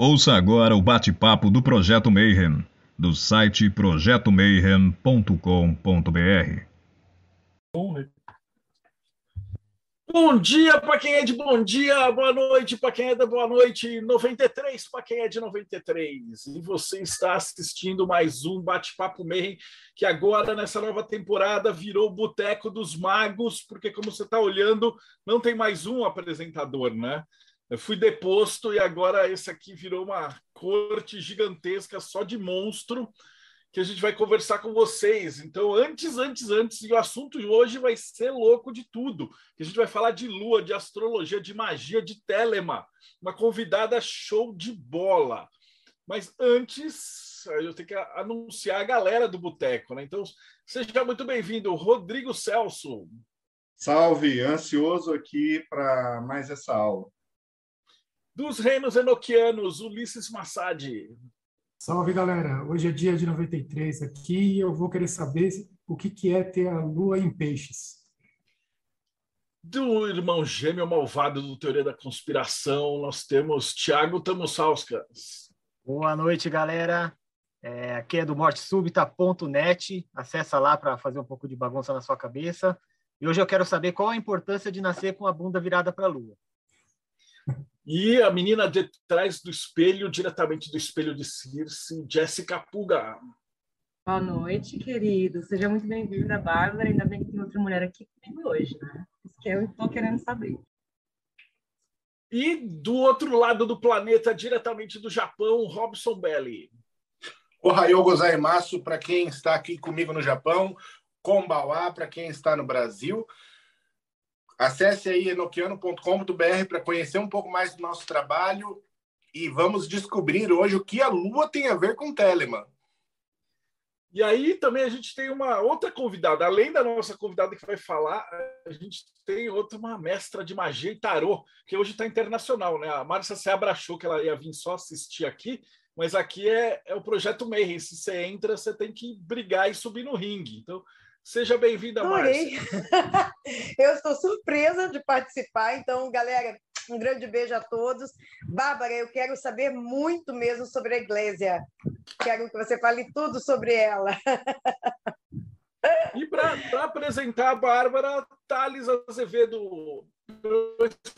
Ouça agora o bate-papo do Projeto Mayhem, do site projetomayhem.com.br. Bom dia para quem é de bom dia, boa noite para quem é de boa noite, 93 para quem é de 93. E você está assistindo mais um Bate-Papo Mayhem, que agora nessa nova temporada virou Boteco dos Magos, porque como você está olhando, não tem mais um apresentador, né? Eu fui deposto e agora esse aqui virou uma corte gigantesca só de monstro que a gente vai conversar com vocês. Então, antes, antes, antes, e o assunto de hoje vai ser louco de tudo. A gente vai falar de lua, de astrologia, de magia, de telema. Uma convidada show de bola. Mas antes, eu tenho que anunciar a galera do Boteco, né? Então, seja muito bem-vindo, Rodrigo Celso. Salve, ansioso aqui para mais essa aula dos reinos enoquianos, Ulisses Massad. Salve, galera. Hoje é dia de 93 aqui e eu vou querer saber o que, que é ter a lua em peixes. Do irmão gêmeo malvado do Teoria da Conspiração, nós temos Tiago Tamussauskas. Boa noite, galera. É, aqui é do mortesúbita.net. Acessa lá para fazer um pouco de bagunça na sua cabeça. E hoje eu quero saber qual a importância de nascer com a bunda virada para a lua. E a menina de trás do espelho, diretamente do espelho de Circe, Jéssica Puga. Boa noite, querido. Seja muito bem-vinda, Bárbara. Ainda bem que tem outra mulher aqui comigo hoje, né? Isso que eu estou querendo saber. E do outro lado do planeta, diretamente do Japão, Robson Belli. Ohayou gozaimasu para quem está aqui comigo no Japão, Kombawa para quem está no Brasil. Acesse aí enoquiano.com.br para conhecer um pouco mais do nosso trabalho e vamos descobrir hoje o que a Lua tem a ver com Telemann. E aí também a gente tem uma outra convidada, além da nossa convidada que vai falar, a gente tem outra, uma mestra de magia e tarô, que hoje está internacional, né? A Márcia Seabra achou que ela ia vir só assistir aqui, mas aqui é, é o projeto Mayhem. Se você entra, você tem que brigar e subir no ringue. Então, Seja bem-vinda, Márcia. Eu estou surpresa de participar, então, galera, um grande beijo a todos. Bárbara, eu quero saber muito mesmo sobre a Igreja. Quero que você fale tudo sobre ela. E para apresentar a Bárbara, Thales Azevedo,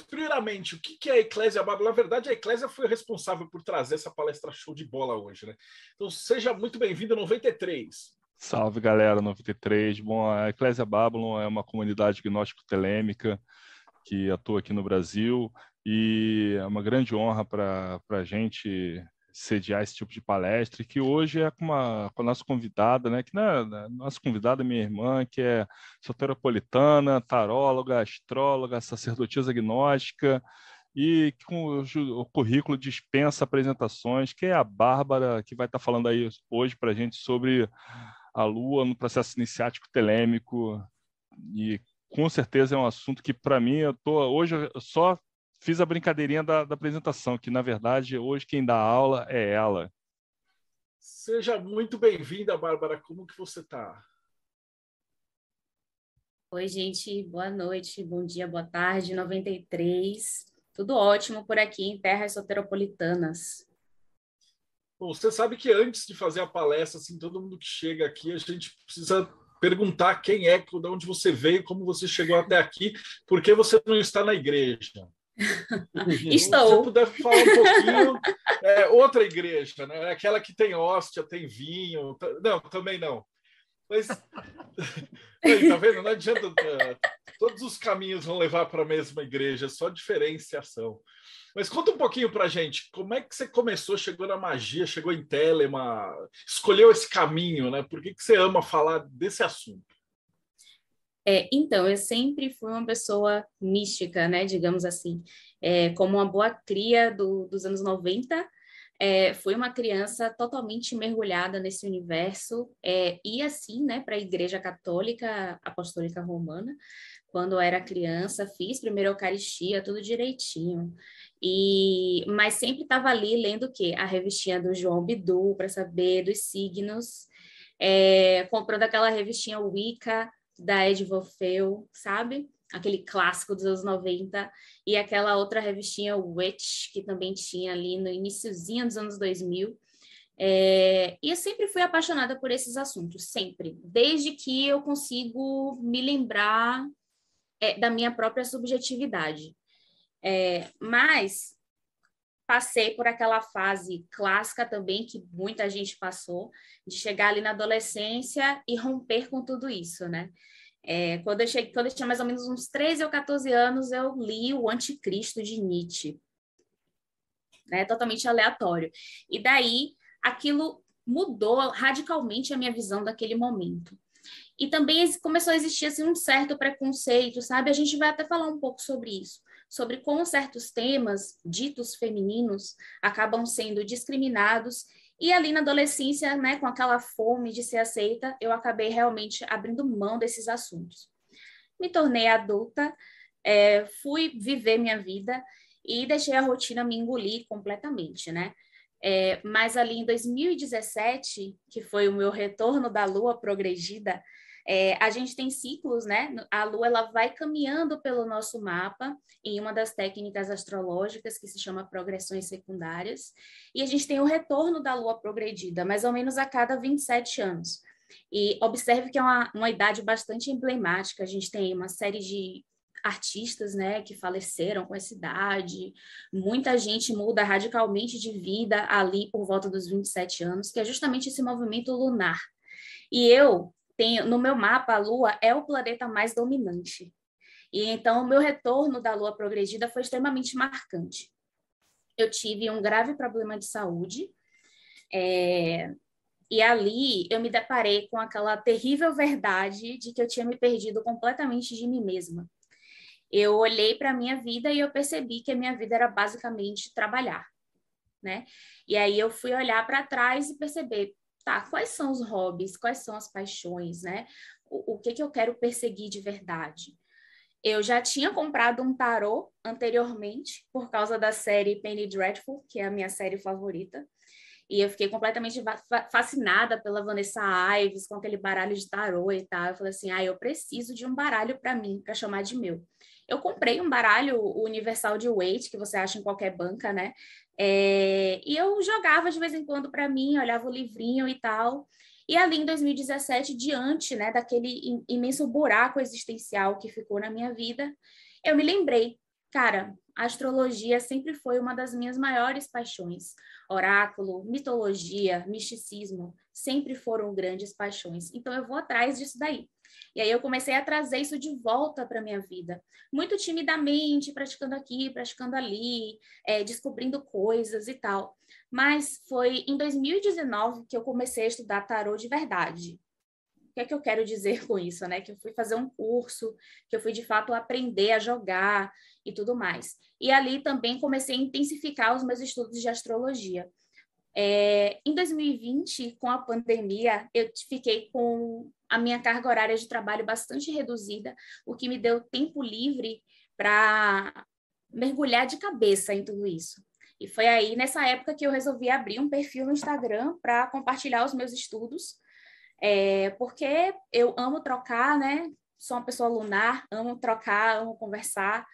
primeiramente, o que é a Eclésia Bárbara? Na verdade, a Eclésia foi responsável por trazer essa palestra show de bola hoje, né? Então, seja muito bem-vindo 93. Salve galera 93. Bom, a Eclésia Babylon é uma comunidade gnóstico-telêmica que atua aqui no Brasil e é uma grande honra para a gente sediar esse tipo de palestra, que hoje é com, uma, com a nossa convidada, né, que é, nossa convidada é minha irmã, que é soteropolitana, taróloga, astróloga, sacerdotisa gnóstica, e com o currículo dispensa apresentações, que é a Bárbara, que vai estar falando aí hoje para a gente sobre a Lua no processo iniciático telêmico e com certeza é um assunto que para mim eu tô hoje eu só fiz a brincadeirinha da, da, apresentação que na verdade hoje quem dá aula é ela. Seja muito bem-vinda, Bárbara. Como que você está? Oi, gente. Boa noite, bom dia, boa tarde. 93. Tudo ótimo por aqui em terras soteropolitanas. Bom, você sabe que antes de fazer a palestra, assim, todo mundo que chega aqui, a gente precisa perguntar quem é, de onde você veio, como você chegou até aqui, por que você não está na igreja. Estou. Se você puder falar um pouquinho, é, outra igreja, né? Aquela que tem hóstia, tem vinho. Não, também não. Mas, aí, tá vendo? Não adianta. É, todos os caminhos vão levar para a mesma igreja, só diferenciação. Mas conta um pouquinho para gente, como é que você começou, chegou na magia, chegou em Telema, escolheu esse caminho, né? Por que, que você ama falar desse assunto? É, então, eu sempre fui uma pessoa mística, né, digamos assim. É, como uma boa cria do, dos anos 90, é, fui uma criança totalmente mergulhada nesse universo, é, e assim, né, para a Igreja Católica Apostólica Romana, quando eu era criança, fiz primeiro Eucaristia, tudo direitinho. E, mas sempre estava ali lendo o quê? A revistinha do João Bidu para saber dos signos, é, comprando aquela revistinha Wicca da Ed Wolfeu, sabe? aquele clássico dos anos 90, e aquela outra revistinha Witch, que também tinha ali no iníciozinho dos anos 2000. É, e eu sempre fui apaixonada por esses assuntos, sempre, desde que eu consigo me lembrar é, da minha própria subjetividade. É, mas passei por aquela fase clássica também, que muita gente passou, de chegar ali na adolescência e romper com tudo isso, né? É, quando, eu cheguei, quando eu tinha mais ou menos uns 13 ou 14 anos, eu li o Anticristo de Nietzsche. Né? Totalmente aleatório. E daí, aquilo mudou radicalmente a minha visão daquele momento. E também começou a existir assim, um certo preconceito, sabe? A gente vai até falar um pouco sobre isso, sobre como certos temas ditos femininos acabam sendo discriminados e ali na adolescência, né, com aquela fome de ser aceita, eu acabei realmente abrindo mão desses assuntos. Me tornei adulta, é, fui viver minha vida e deixei a rotina me engolir completamente, né? É, mas ali em 2017, que foi o meu retorno da lua progredida, é, a gente tem ciclos, né? A Lua ela vai caminhando pelo nosso mapa em uma das técnicas astrológicas que se chama progressões secundárias, e a gente tem o retorno da Lua progredida, mais ou menos a cada 27 anos. E observe que é uma, uma idade bastante emblemática, a gente tem uma série de artistas, né, que faleceram com essa idade, muita gente muda radicalmente de vida ali por volta dos 27 anos, que é justamente esse movimento lunar. E eu tenho, no meu mapa, a Lua é o planeta mais dominante. E então, o meu retorno da Lua progredida foi extremamente marcante. Eu tive um grave problema de saúde, é, e ali eu me deparei com aquela terrível verdade de que eu tinha me perdido completamente de mim mesma. Eu olhei para a minha vida e eu percebi que a minha vida era basicamente trabalhar, né? E aí eu fui olhar para trás e perceber, tá, quais são os hobbies, quais são as paixões, né? O, o que, que eu quero perseguir de verdade? Eu já tinha comprado um tarô anteriormente, por causa da série Penny Dreadful, que é a minha série favorita. E eu fiquei completamente fascinada pela Vanessa Ives, com aquele baralho de tarô e tal. Eu falei assim: ah, eu preciso de um baralho para mim, para chamar de meu. Eu comprei um baralho universal de weight, que você acha em qualquer banca, né? É, e eu jogava de vez em quando para mim, olhava o livrinho e tal. E ali em 2017, diante né, daquele imenso buraco existencial que ficou na minha vida, eu me lembrei, cara, a astrologia sempre foi uma das minhas maiores paixões. Oráculo, mitologia, misticismo, sempre foram grandes paixões. Então eu vou atrás disso daí. E aí eu comecei a trazer isso de volta para minha vida, muito timidamente, praticando aqui, praticando ali, é, descobrindo coisas e tal. Mas foi em 2019 que eu comecei a estudar tarô de verdade. O que é que eu quero dizer com isso, né? Que eu fui fazer um curso, que eu fui de fato aprender a jogar e tudo mais. E ali também comecei a intensificar os meus estudos de astrologia. É, em 2020, com a pandemia, eu fiquei com a minha carga horária de trabalho bastante reduzida, o que me deu tempo livre para mergulhar de cabeça em tudo isso. E foi aí, nessa época, que eu resolvi abrir um perfil no Instagram para compartilhar os meus estudos, é, porque eu amo trocar, né? Sou uma pessoa lunar, amo trocar, amo conversar.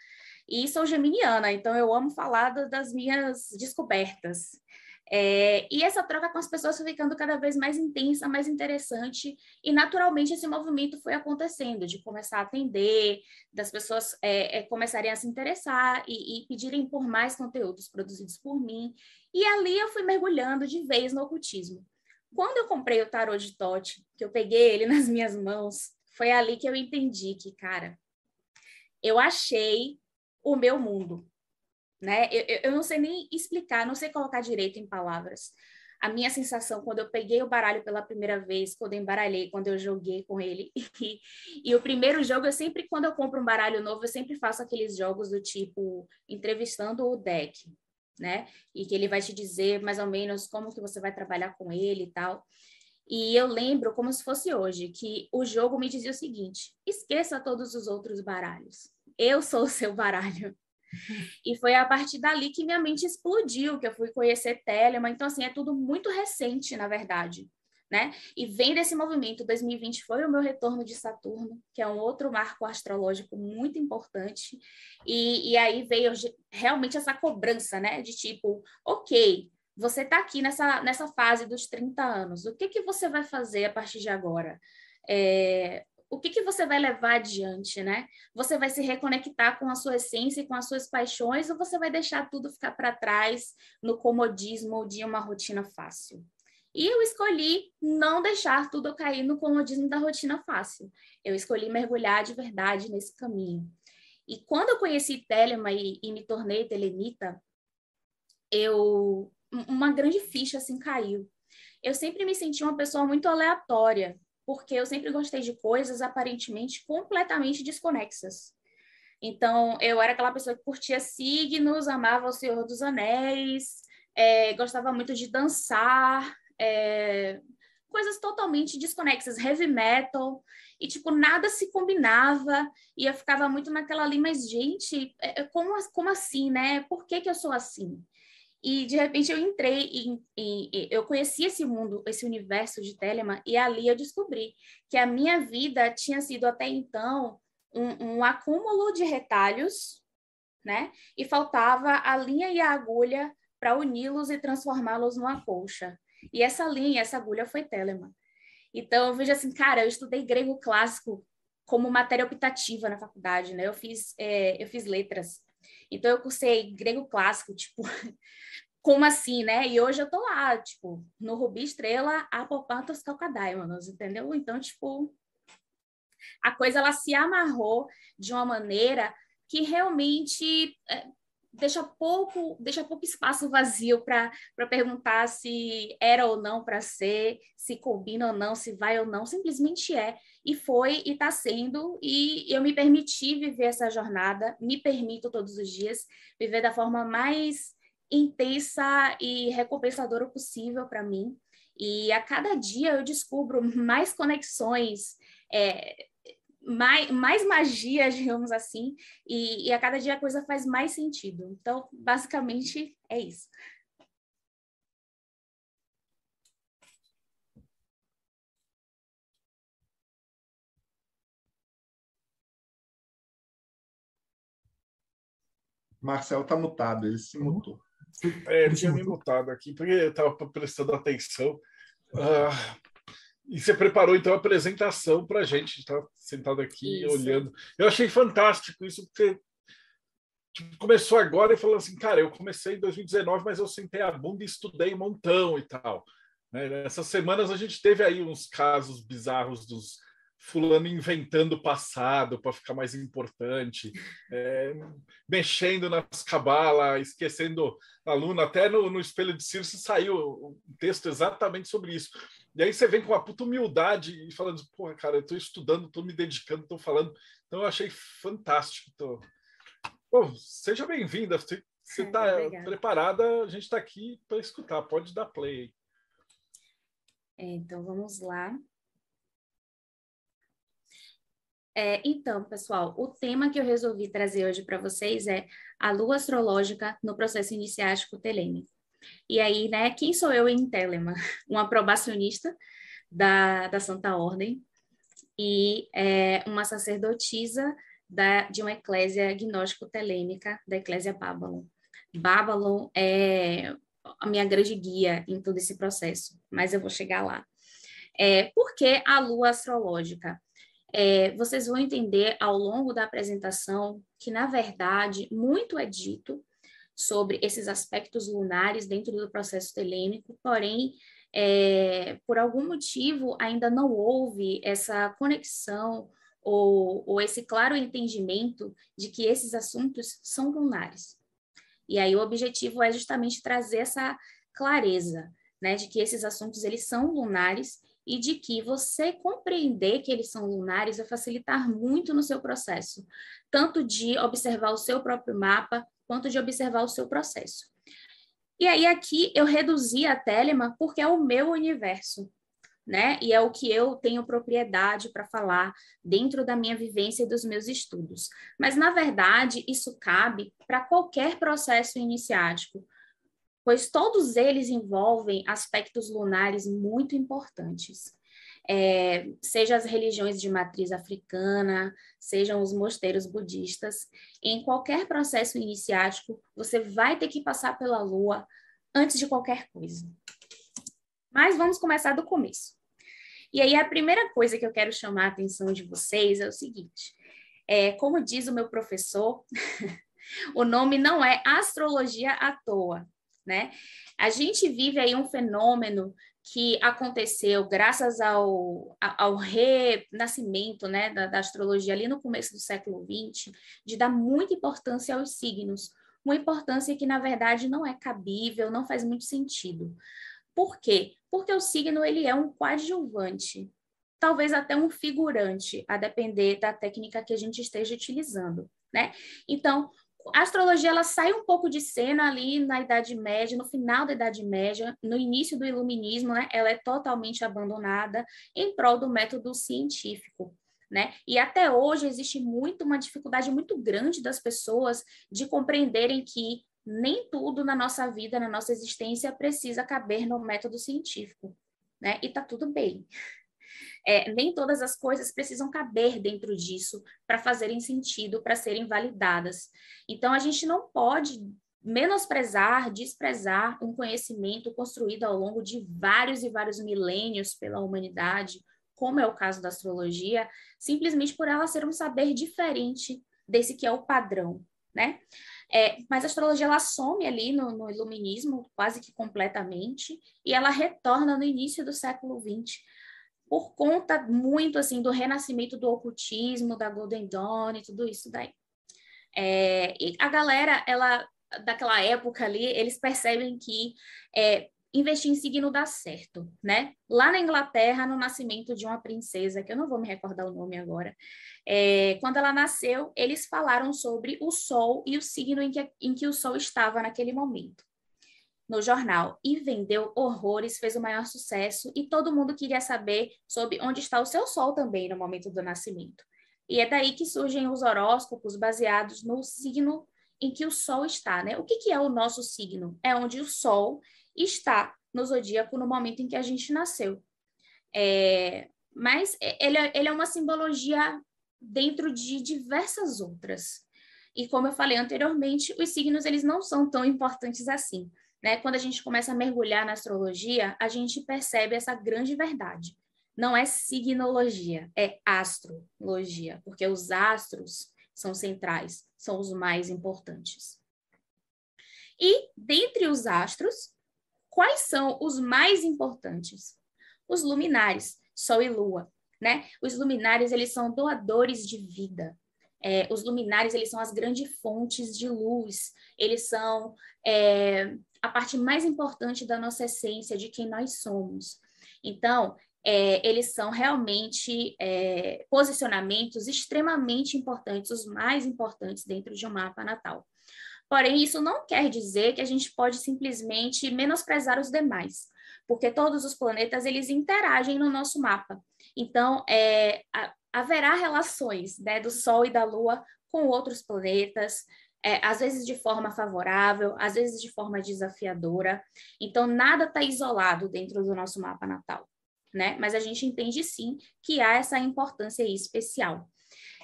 E sou geminiana, então eu amo falar das minhas descobertas. É, e essa troca com as pessoas foi ficando cada vez mais intensa, mais interessante, e naturalmente esse movimento foi acontecendo, de começar a atender, das pessoas é, é, começarem a se interessar e, e, pedirem por mais conteúdos produzidos por mim, e ali eu fui mergulhando de vez no ocultismo. Quando eu comprei o tarot de Tote, que eu peguei ele nas minhas mãos, foi ali que eu entendi que, cara, eu achei o meu mundo, né? Eu, eu não sei nem explicar, não sei colocar direito em palavras. A minha sensação quando eu peguei o baralho pela primeira vez, quando eu embaralhei, quando eu joguei com ele. E, e o primeiro jogo, eu sempre, quando eu compro um baralho novo, eu sempre faço aqueles jogos do tipo entrevistando o deck, né? E que ele vai te dizer mais ou menos como que você vai trabalhar com ele e tal. E eu lembro como se fosse hoje, que o jogo me dizia o seguinte: esqueça todos os outros baralhos. Eu sou o seu baralho. E foi a partir dali que minha mente explodiu, que eu fui conhecer Telemann. Então, assim, é tudo muito recente, na verdade. né? E vem desse movimento, 2020 foi o meu retorno de Saturno, que é um outro marco astrológico muito importante, e, e aí veio realmente essa cobrança, né? De tipo, ok, você está aqui nessa, nessa fase dos 30 anos, o que, que você vai fazer a partir de agora? É, o que, que você vai levar adiante, né? Você vai se reconectar com a sua essência e com as suas paixões, ou você vai deixar tudo ficar para trás no comodismo de uma rotina fácil? E eu escolhi não deixar tudo cair no comodismo da rotina fácil. Eu escolhi mergulhar de verdade nesse caminho. E quando eu conheci Telema e, e me tornei telemita, eu uma grande ficha assim caiu. Eu sempre me senti uma pessoa muito aleatória, porque eu sempre gostei de coisas aparentemente completamente desconexas. Então, eu era aquela pessoa que curtia signos, amava o Senhor dos Anéis, é, gostava muito de dançar, é, coisas totalmente desconexas, heavy metal, e, tipo, nada se combinava, e eu ficava muito naquela ali, mas, gente, é, é como, como assim, né? Por que que eu sou assim? E, de repente, eu entrei em, em, em, eu conheci esse mundo, esse universo de Telemann, e ali eu descobri que a minha vida tinha sido, até então, um, um acúmulo de retalhos, né? E faltava a linha e a agulha para uni-los e transformá-los numa colcha. E essa linha, essa agulha foi Telemann. Então, eu vejo assim, cara, eu estudei grego clássico como matéria optativa na faculdade, né? Eu fiz, é, eu fiz letras. Então, eu cursei grego clássico, tipo, como assim, né? E hoje eu tô lá, tipo, no Rubi Estrela, Apopantos Calcadaimanos, entendeu? Então, tipo, a coisa, ela se amarrou de uma maneira que realmente é, deixa pouco, deixa pouco espaço vazio para perguntar se era ou não para ser, se combina ou não, se vai ou não, simplesmente é. E foi e está sendo, e eu me permiti viver essa jornada, me permito todos os dias viver da forma mais intensa e recompensadora possível para mim. E a cada dia eu descubro mais conexões, é, mais, mais magia, digamos assim, e, e a cada dia a coisa faz mais sentido. Então, basicamente, é isso. Marcel está mutado, ele se mutou. É, ele tinha me mutado aqui, porque eu estava prestando atenção. Ah, e você preparou, então, a apresentação para a gente, está sentado aqui isso. olhando. Eu achei fantástico isso, porque tipo, começou agora e falou assim, cara, eu comecei em 2019, mas eu sentei a bunda e estudei um montão e tal. Né? Essas semanas a gente teve aí uns casos bizarros dos fulano inventando o passado para ficar mais importante, é, mexendo nas cabalas, esquecendo aluno. Até no, no Espelho de Circe saiu um texto exatamente sobre isso. E aí você vem com uma puta humildade e falando, porra, cara, eu estou estudando, estou me dedicando, estou falando. Então eu achei fantástico. Tô... Bom, seja bem-vinda. Você está preparada? A gente está aqui para escutar. Pode dar play. É, então vamos lá. É, então, pessoal, o tema que eu resolvi trazer hoje para vocês é a lua astrológica no processo iniciático telêmico. E aí, né, quem sou eu em Telema? Uma probacionista da, da Santa Ordem e é, uma sacerdotisa da, de uma eclésia gnóstico-telêmica, da eclésia Babylon. Babylon é a minha grande guia em todo esse processo, mas eu vou chegar lá. É, por que a lua astrológica? É, vocês vão entender ao longo da apresentação que, na verdade, muito é dito sobre esses aspectos lunares dentro do processo telêmico, porém, é, por algum motivo, ainda não houve essa conexão ou, ou esse claro entendimento de que esses assuntos são lunares. E aí o objetivo é justamente trazer essa clareza, né, de que esses assuntos eles são lunares e de que você compreender que eles são lunares vai facilitar muito no seu processo, tanto de observar o seu próprio mapa, quanto de observar o seu processo. E aí aqui eu reduzi a Telema porque é o meu universo, né? E é o que eu tenho propriedade para falar dentro da minha vivência e dos meus estudos. Mas na verdade, isso cabe para qualquer processo iniciático, pois todos eles envolvem aspectos lunares muito importantes. É, seja as religiões de matriz africana, sejam os mosteiros budistas, em qualquer processo iniciático, você vai ter que passar pela lua antes de qualquer coisa. Mas vamos começar do começo. E aí, a primeira coisa que eu quero chamar a atenção de vocês é o seguinte: é, como diz o meu professor, o nome não é astrologia à toa, né? A gente vive aí um fenômeno que aconteceu graças ao, ao renascimento né, da, da, astrologia ali no começo do século XX, de dar muita importância aos signos, uma importância que, na verdade, não é cabível, não faz muito sentido. Por quê? Porque o signo ele é um coadjuvante, talvez até um figurante, a depender da técnica que a gente esteja utilizando, né? Então, a astrologia ela sai um pouco de cena ali na Idade Média, no final da Idade Média, no início do Iluminismo, né? Ela é totalmente abandonada em prol do método científico. Né? E até hoje existe muito uma dificuldade muito grande das pessoas de compreenderem que nem tudo na nossa vida, na nossa existência, precisa caber no método científico, né? E tá tudo bem. É, nem todas as coisas precisam caber dentro disso para fazerem sentido, para serem validadas. Então, a gente não pode menosprezar, desprezar um conhecimento construído ao longo de vários e vários milênios pela humanidade, como é o caso da astrologia, simplesmente por ela ser um saber diferente desse que é o padrão, né? É, mas a astrologia ela some ali no, no, iluminismo quase que completamente e ela retorna no início do século XX por conta muito assim do renascimento do ocultismo, da Golden Dawn e tudo isso daí. É, e a galera, ela daquela época ali, eles percebem que é, investir em signo dá certo, né? Lá na Inglaterra, no nascimento de uma princesa, que eu não vou me recordar o nome agora, é, quando ela nasceu, eles falaram sobre o Sol e o signo em que, em que o Sol estava naquele momento no jornal e vendeu horrores, fez o maior sucesso e todo mundo queria saber sobre onde está o seu sol também no momento do nascimento. E é daí que surgem os horóscopos baseados no signo em que o sol está, né? O que, que é o nosso signo? É onde o sol está no zodíaco no momento em que a gente nasceu. É, mas ele é, ele é uma simbologia dentro de diversas outras. E como eu falei anteriormente, os signos eles não são tão importantes assim. Né? Quando a gente começa a mergulhar na astrologia, a gente percebe essa grande verdade. Não é signologia, é astrologia, porque os astros são centrais, são os mais importantes. E dentre os astros, quais são os mais importantes? Os luminares, Sol e Lua, né? Os luminares, eles são doadores de vida. É, os luminares, eles são as grandes fontes de luz, eles são é, a parte mais importante da nossa essência, de quem nós somos. Então, é, eles são realmente é, posicionamentos extremamente importantes, os mais importantes dentro de um mapa natal. Porém, isso não quer dizer que a gente pode simplesmente menosprezar os demais, porque todos os planetas eles interagem no nosso mapa. Então, é, haverá relações né, do Sol e da Lua com outros planetas, é, às vezes de forma favorável, às vezes de forma desafiadora. Então, nada está isolado dentro do nosso mapa natal, né? Mas a gente entende sim que há essa importância especial.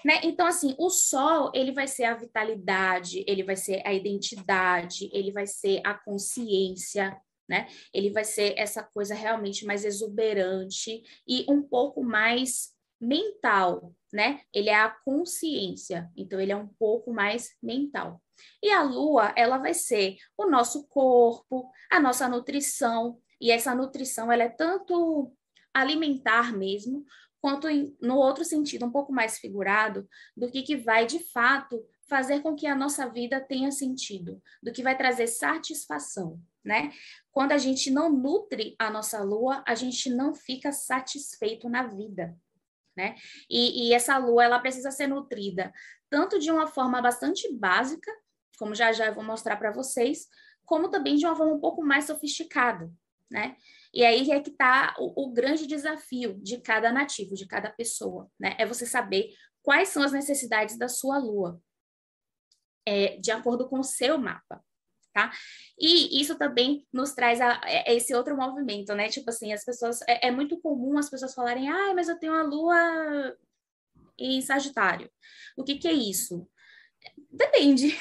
Né? Então, assim, o sol, ele vai ser a vitalidade, ele vai ser a identidade, ele vai ser a consciência, né? Ele vai ser essa coisa realmente mais exuberante e um pouco mais mental, né? Ele é a consciência, então ele é um pouco mais mental. E a lua, ela vai ser o nosso corpo, a nossa nutrição, e essa nutrição ela é tanto alimentar mesmo, quanto em, no outro sentido, um pouco mais figurado, do que, que vai de fato fazer com que a nossa vida tenha sentido, do que vai trazer satisfação, né? Quando a gente não nutre a nossa lua, a gente não fica satisfeito na vida né? E, e, essa lua ela precisa ser nutrida tanto de uma forma bastante básica, como já já eu vou mostrar para vocês, como também de uma forma um pouco mais sofisticada, né? E aí é que está o, o, grande desafio de cada nativo, de cada pessoa, né? É você saber quais são as necessidades da sua lua, é, de acordo com o seu mapa, tá? E isso também nos traz a, a é, esse outro movimento, né? Tipo assim, as pessoas é, é, muito comum as pessoas falarem, ah, mas eu tenho a lua em Sagitário. O que que é isso? Depende.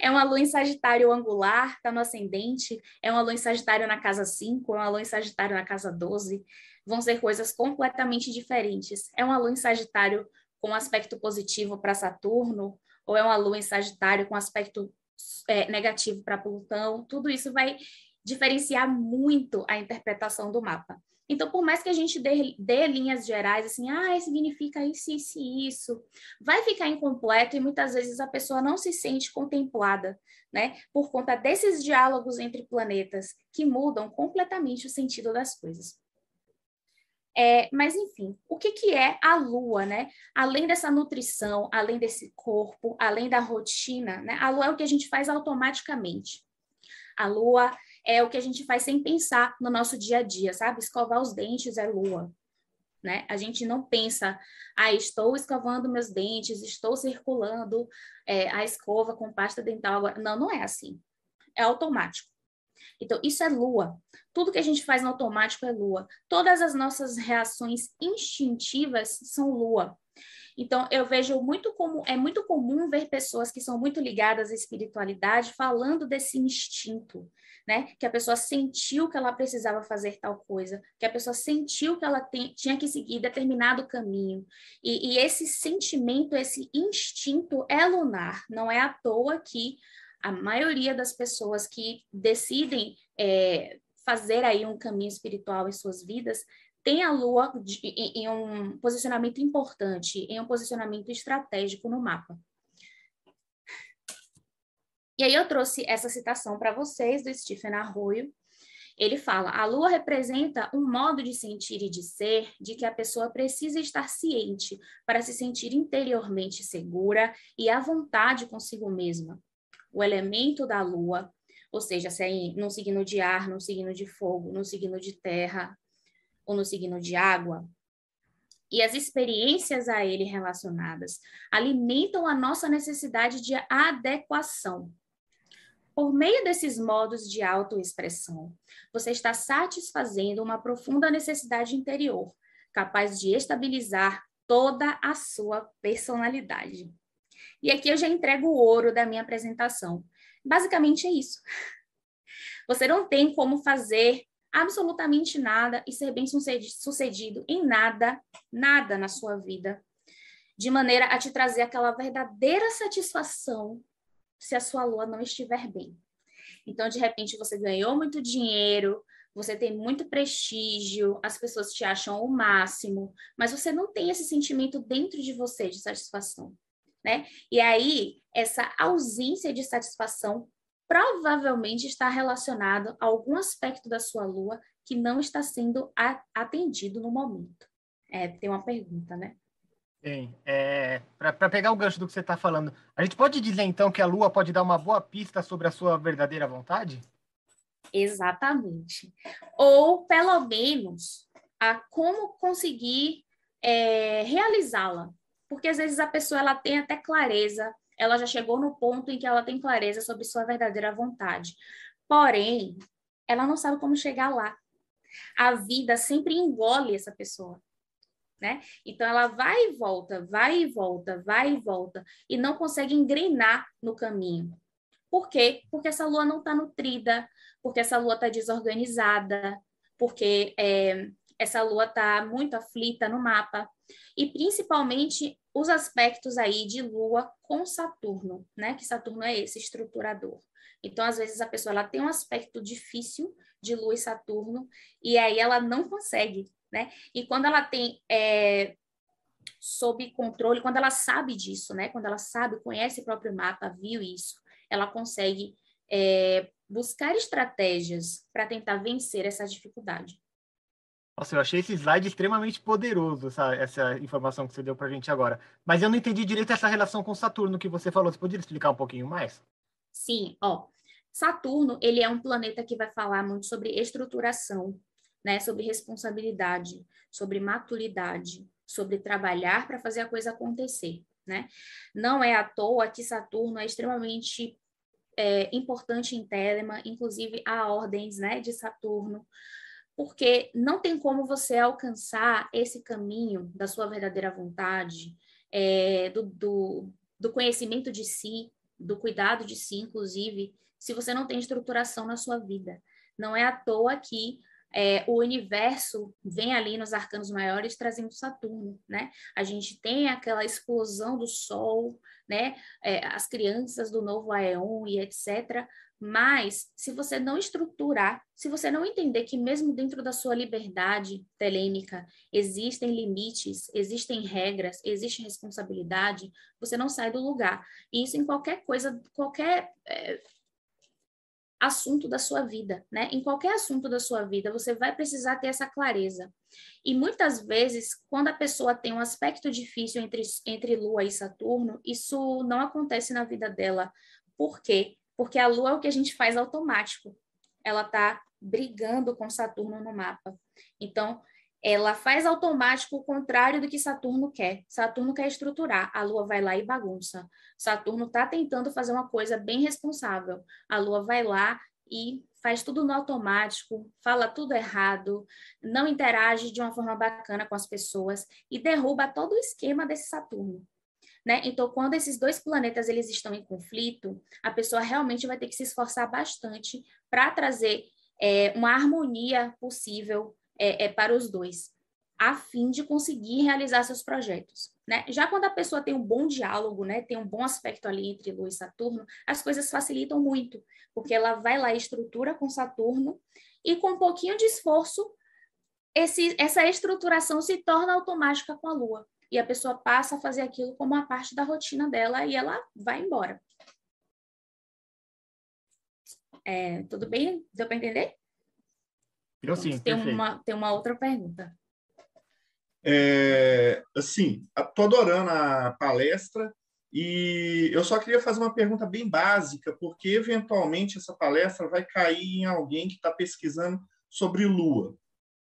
É uma lua em Sagitário angular, está no ascendente, é uma lua em Sagitário na casa 5, é uma lua em Sagitário na casa 12. Vão ser coisas completamente diferentes. É uma lua em Sagitário com aspecto positivo para Saturno, ou é uma lua em Sagitário com aspecto é, negativo para Plutão, tudo isso vai diferenciar muito a interpretação do mapa. Então, por mais que a gente dê, dê, linhas gerais, assim, ah, significa isso, isso e isso, vai ficar incompleto e muitas vezes a pessoa não se sente contemplada, né? Por conta desses diálogos entre planetas que mudam completamente o sentido das coisas. É, mas, enfim, o que, que é a lua, né? Além dessa nutrição, além desse corpo, além da rotina, né? A lua é o que a gente faz automaticamente. A lua é o que a gente faz sem pensar no nosso dia a dia, sabe? Escovar os dentes é lua, né? A gente não pensa, ah, estou escovando meus dentes, estou circulando é, a escova com pasta dental. Não, não é assim. É automático. Então, isso é lua. Tudo que a gente faz no automático é lua. Todas as nossas reações instintivas são lua. Então, eu vejo muito como é muito comum ver pessoas que são muito ligadas à espiritualidade falando desse instinto, né? Que a pessoa sentiu que ela precisava fazer tal coisa, que a pessoa sentiu que ela tem, tinha que seguir determinado caminho. E, e esse sentimento, esse instinto é lunar. Não é à toa que a maioria das pessoas que decidem é, fazer aí um caminho espiritual em suas vidas tem a Lua de, em, um posicionamento importante, em um posicionamento estratégico no mapa. E aí eu trouxe essa citação para vocês do Stephen Arroyo. Ele fala: a lua representa um modo de sentir e de ser de que a pessoa precisa estar ciente para se sentir interiormente segura e à vontade consigo mesma, o elemento da lua, ou seja, se é no signo de ar, no signo de fogo, no signo de terra ou no signo de água, e as experiências a ele relacionadas alimentam a nossa necessidade de adequação. Por meio desses modos de autoexpressão, você está satisfazendo uma profunda necessidade interior, capaz de estabilizar toda a sua personalidade. E aqui eu já entrego o ouro da minha apresentação. Basicamente é isso. Você não tem como fazer absolutamente nada e ser bem sucedido em nada, nada na sua vida, de maneira a te trazer aquela verdadeira satisfação se a sua lua não estiver bem. Então, de repente, você ganhou muito dinheiro, você tem muito prestígio, as pessoas te acham o máximo, mas você não tem esse sentimento dentro de você de satisfação né? E aí, essa ausência de satisfação provavelmente está relacionado a algum aspecto da sua lua que não está sendo atendido no momento. É, tem uma pergunta, né? Tem. É, Para pegar o gancho do que você está falando, a gente pode dizer então que a lua pode dar uma boa pista sobre a sua verdadeira vontade? Exatamente. Ou, pelo menos, a como conseguir é, realizá-la. Porque às vezes a pessoa ela tem até clareza, ela já chegou no ponto em que ela tem clareza sobre sua verdadeira vontade. Porém, ela não sabe como chegar lá. A vida sempre engole essa pessoa. Né? Então ela vai e volta, vai e volta, vai e volta, e não consegue engrenar no caminho. Por quê? Porque essa lua não está nutrida, porque essa lua está desorganizada, porque é, essa lua está muito aflita no mapa, e principalmente os aspectos aí de Lua com Saturno, né? Que Saturno é esse estruturador. Então, às vezes, a pessoa ela tem um aspecto difícil de Lua e Saturno, e aí ela não consegue, né? E quando ela tem é, sob controle, quando ela sabe disso, né? Quando ela sabe, conhece o próprio mapa, viu isso, ela consegue é, buscar estratégias para tentar vencer essa dificuldade. Nossa, eu achei esse slide extremamente poderoso, essa, essa informação que você deu para a gente agora. Mas eu não entendi direito essa relação com Saturno que você falou. Você poderia explicar um pouquinho mais? Sim, ó. Saturno, ele é um planeta que vai falar muito sobre estruturação, né? Sobre responsabilidade, sobre maturidade, sobre trabalhar para fazer a coisa acontecer, né? Não é à toa que Saturno é extremamente é, importante em Telema, inclusive há ordens né, de Saturno, porque não tem como você alcançar esse caminho da sua verdadeira vontade, é, do, do, do conhecimento de si, do cuidado de si, inclusive, se você não tem estruturação na sua vida. Não é à toa que é, o universo vem ali nos arcanos maiores trazendo Saturno, né? A gente tem aquela explosão do Sol, né? É, as crianças do novo Aeon e etc. Mas, se você não estruturar, se você não entender que mesmo dentro da sua liberdade telêmica existem limites, existem regras, existe responsabilidade, você não sai do lugar. E isso em qualquer coisa, qualquer é, assunto da sua vida, né? Em qualquer assunto da sua vida, você vai precisar ter essa clareza. E muitas vezes, quando a pessoa tem um aspecto difícil entre, entre Lua e Saturno, isso não acontece na vida dela. Por quê? Porque a Lua é o que a gente faz automático. Ela está brigando com Saturno no mapa. Então, ela faz automático o contrário do que Saturno quer. Saturno quer estruturar, a Lua vai lá e bagunça. Saturno está tentando fazer uma coisa bem responsável. A Lua vai lá e faz tudo no automático, fala tudo errado, não interage de uma forma bacana com as pessoas e derruba todo o esquema desse Saturno. Né? Então, quando esses dois planetas eles estão em conflito, a pessoa realmente vai ter que se esforçar bastante para trazer é, uma harmonia possível é, é, para os dois, a fim de conseguir realizar seus projetos. Né? Já quando a pessoa tem um bom diálogo, né, tem um bom aspecto ali entre Lua e Saturno, as coisas facilitam muito, porque ela vai lá e estrutura com Saturno, e com um pouquinho de esforço, esse, essa estruturação se torna automática com a Lua. E a pessoa passa a fazer aquilo como uma parte da rotina dela e ela vai embora. É, tudo bem? Deu para entender? Eu sim, tem uma, tem uma outra pergunta. É, assim, estou adorando a palestra e eu só queria fazer uma pergunta bem básica, porque eventualmente essa palestra vai cair em alguém que está pesquisando sobre Lua.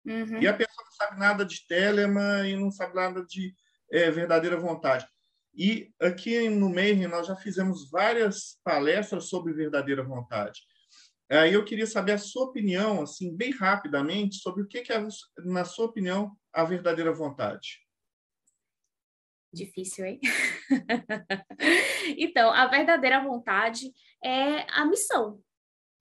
Uhum. E a pessoa não sabe nada de Telema e não sabe nada de é, verdadeira vontade. E aqui no Mayhem nós já fizemos várias palestras sobre verdadeira vontade. Aí eu queria saber a sua opinião, assim, bem rapidamente, sobre o que é, na sua opinião, a verdadeira vontade. Difícil, hein? então, a verdadeira vontade é a missão,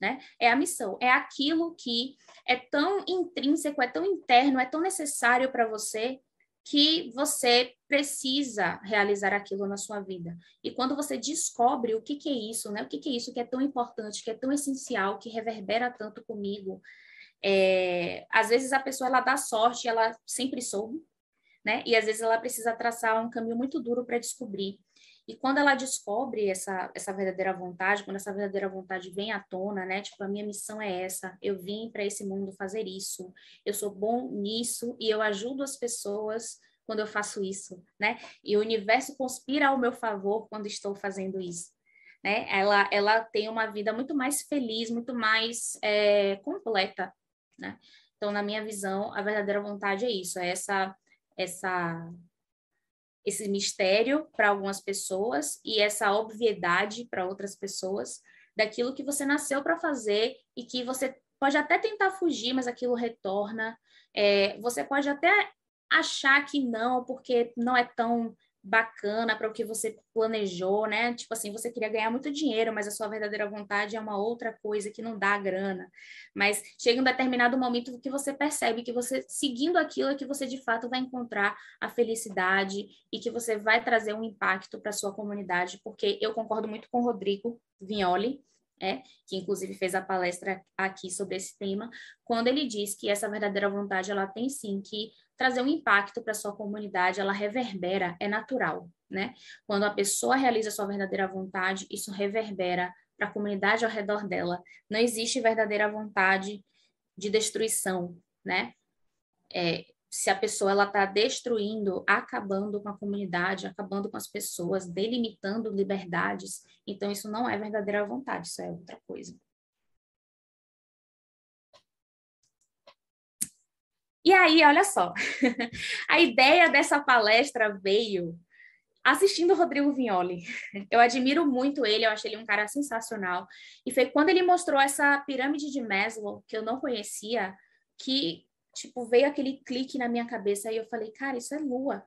né? É a missão, é aquilo que é tão intrínseco, é tão interno, é tão necessário para você que você precisa realizar aquilo na sua vida. E quando você descobre o que, que é isso, né? O que, que é isso que é tão importante, que é tão essencial, que reverbera tanto comigo, é... às vezes a pessoa ela dá sorte, ela sempre soube, né? E às vezes ela precisa traçar um caminho muito duro para descobrir. E quando ela descobre essa, essa verdadeira vontade, quando essa verdadeira vontade vem à tona, né? Tipo, a minha missão é essa, eu vim para esse mundo fazer isso, eu sou bom nisso e eu ajudo as pessoas quando eu faço isso, né? E o universo conspira ao meu favor quando estou fazendo isso. Né? Ela, ela tem uma vida muito mais feliz, muito mais é, completa, né? Então, na minha visão, a verdadeira vontade é isso, é essa, essa esse mistério para algumas pessoas e essa obviedade para outras pessoas daquilo que você nasceu para fazer e que você pode até tentar fugir, mas aquilo retorna. É, você pode até achar que não, porque não é tão bacana para o que você planejou, né? Tipo assim, você queria ganhar muito dinheiro, mas a sua verdadeira vontade é uma outra coisa que não dá grana. Mas chega um determinado momento que você percebe que você seguindo aquilo é que você de fato vai encontrar a felicidade e que você vai trazer um impacto para sua comunidade, porque eu concordo muito com o Rodrigo Vignoli, é, que inclusive fez a palestra aqui sobre esse tema, quando ele diz que essa verdadeira vontade ela tem sim que trazer um impacto para sua comunidade, ela reverbera, é natural, né? Quando a pessoa realiza sua verdadeira vontade, isso reverbera para a comunidade ao redor dela. Não existe verdadeira vontade de destruição, né? É, se a pessoa ela está destruindo, acabando com a comunidade, acabando com as pessoas, delimitando liberdades, então isso não é verdadeira vontade, isso é outra coisa. E aí, olha só, a ideia dessa palestra veio assistindo o Rodrigo Vignoli. Eu admiro muito ele, eu acho ele um cara sensacional. E foi quando ele mostrou essa pirâmide de Maslow, que eu não conhecia, que, tipo, veio aquele clique na minha cabeça e eu falei, cara, isso é lua.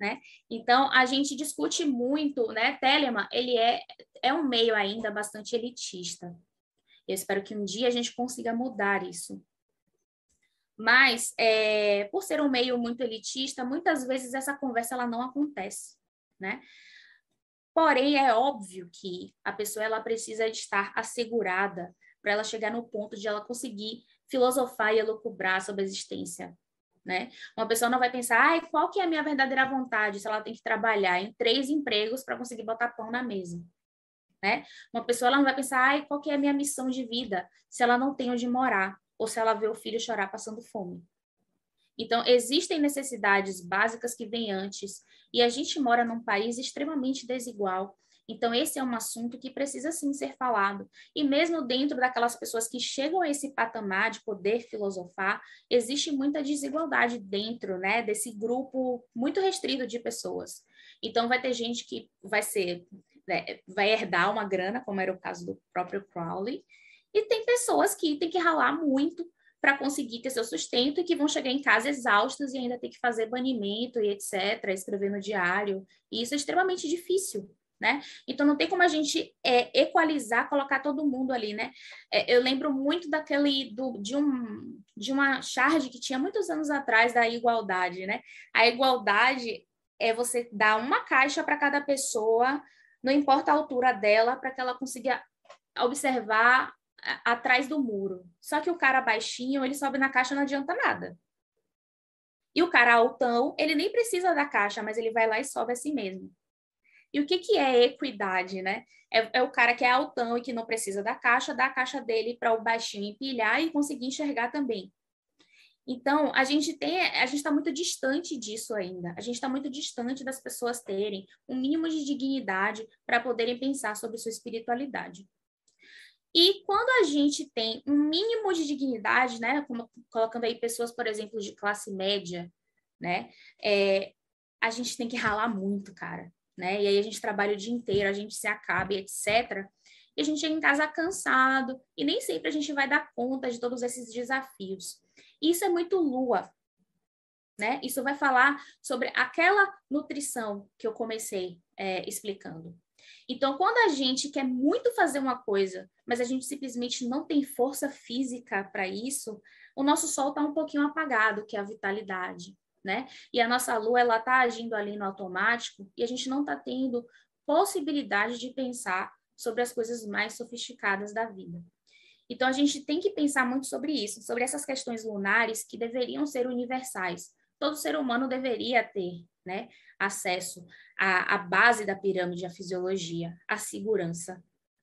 Né? Então, a gente discute muito, né? Telemann, ele é, é um meio ainda bastante elitista. Eu espero que um dia a gente consiga mudar isso. Mas, é, por ser um meio muito elitista, muitas vezes essa conversa ela não acontece, né? Porém, é óbvio que a pessoa ela precisa estar assegurada para ela chegar no ponto de ela conseguir filosofar e elucubrar sobre a existência, né? Uma pessoa não vai pensar, ai, qual que é a minha verdadeira vontade se ela tem que trabalhar em três empregos para conseguir botar pão na mesa, né? Uma pessoa ela não vai pensar, ai, qual que é a minha missão de vida se ela não tem onde morar ou se ela vê o filho chorar passando fome. Então, existem necessidades básicas que vêm antes, e a gente mora num país extremamente desigual. Então, esse é um assunto que precisa sim ser falado. E mesmo dentro daquelas pessoas que chegam a esse patamar de poder filosofar, existe muita desigualdade dentro né, desse grupo muito restrito de pessoas. Então, vai ter gente que vai ser, né, vai herdar uma grana, como era o caso do próprio Crowley, e tem pessoas que têm que ralar muito para conseguir ter seu sustento e que vão chegar em casa exaustas e ainda ter que fazer banimento e etc., escrever no diário. E isso é extremamente difícil. Né? Então não tem como a gente é, equalizar, colocar todo mundo ali, né? É, eu lembro muito daquele do, de, um, de uma charge que tinha muitos anos atrás da igualdade, né? A igualdade é você dar uma caixa para cada pessoa, não importa a altura dela, para que ela consiga observar atrás do muro. Só que o cara baixinho, ele sobe na caixa não adianta nada. E o cara altão, ele nem precisa da caixa, mas ele vai lá e sobe a si mesmo. E o que, que é equidade, né? É, é o cara que é altão e que não precisa da caixa, dá a caixa dele para o baixinho empilhar e conseguir enxergar também. Então, a gente tem, a gente está muito distante disso ainda. A gente está muito distante das pessoas terem um mínimo de dignidade para poderem pensar sobre sua espiritualidade. E quando a gente tem um mínimo de dignidade, né, como, colocando aí pessoas, por exemplo, de classe média, né, é, a gente tem que ralar muito, cara, né? E aí a gente trabalha o dia inteiro, a gente se acaba, etc. E a gente chega em casa cansado, e nem sempre a gente vai dar conta de todos esses desafios. Isso é muito lua, né? Isso vai falar sobre aquela nutrição que eu comecei é, explicando. Então, quando a gente quer muito fazer uma coisa, mas a gente simplesmente não tem força física para isso, o nosso sol está um pouquinho apagado, que é a vitalidade, né? E a nossa lua, ela está agindo ali no automático e a gente não está tendo possibilidade de pensar sobre as coisas mais sofisticadas da vida. Então, a gente tem que pensar muito sobre isso, sobre essas questões lunares que deveriam ser universais. Todo ser humano deveria ter né, acesso à, à base da pirâmide, a fisiologia, a segurança,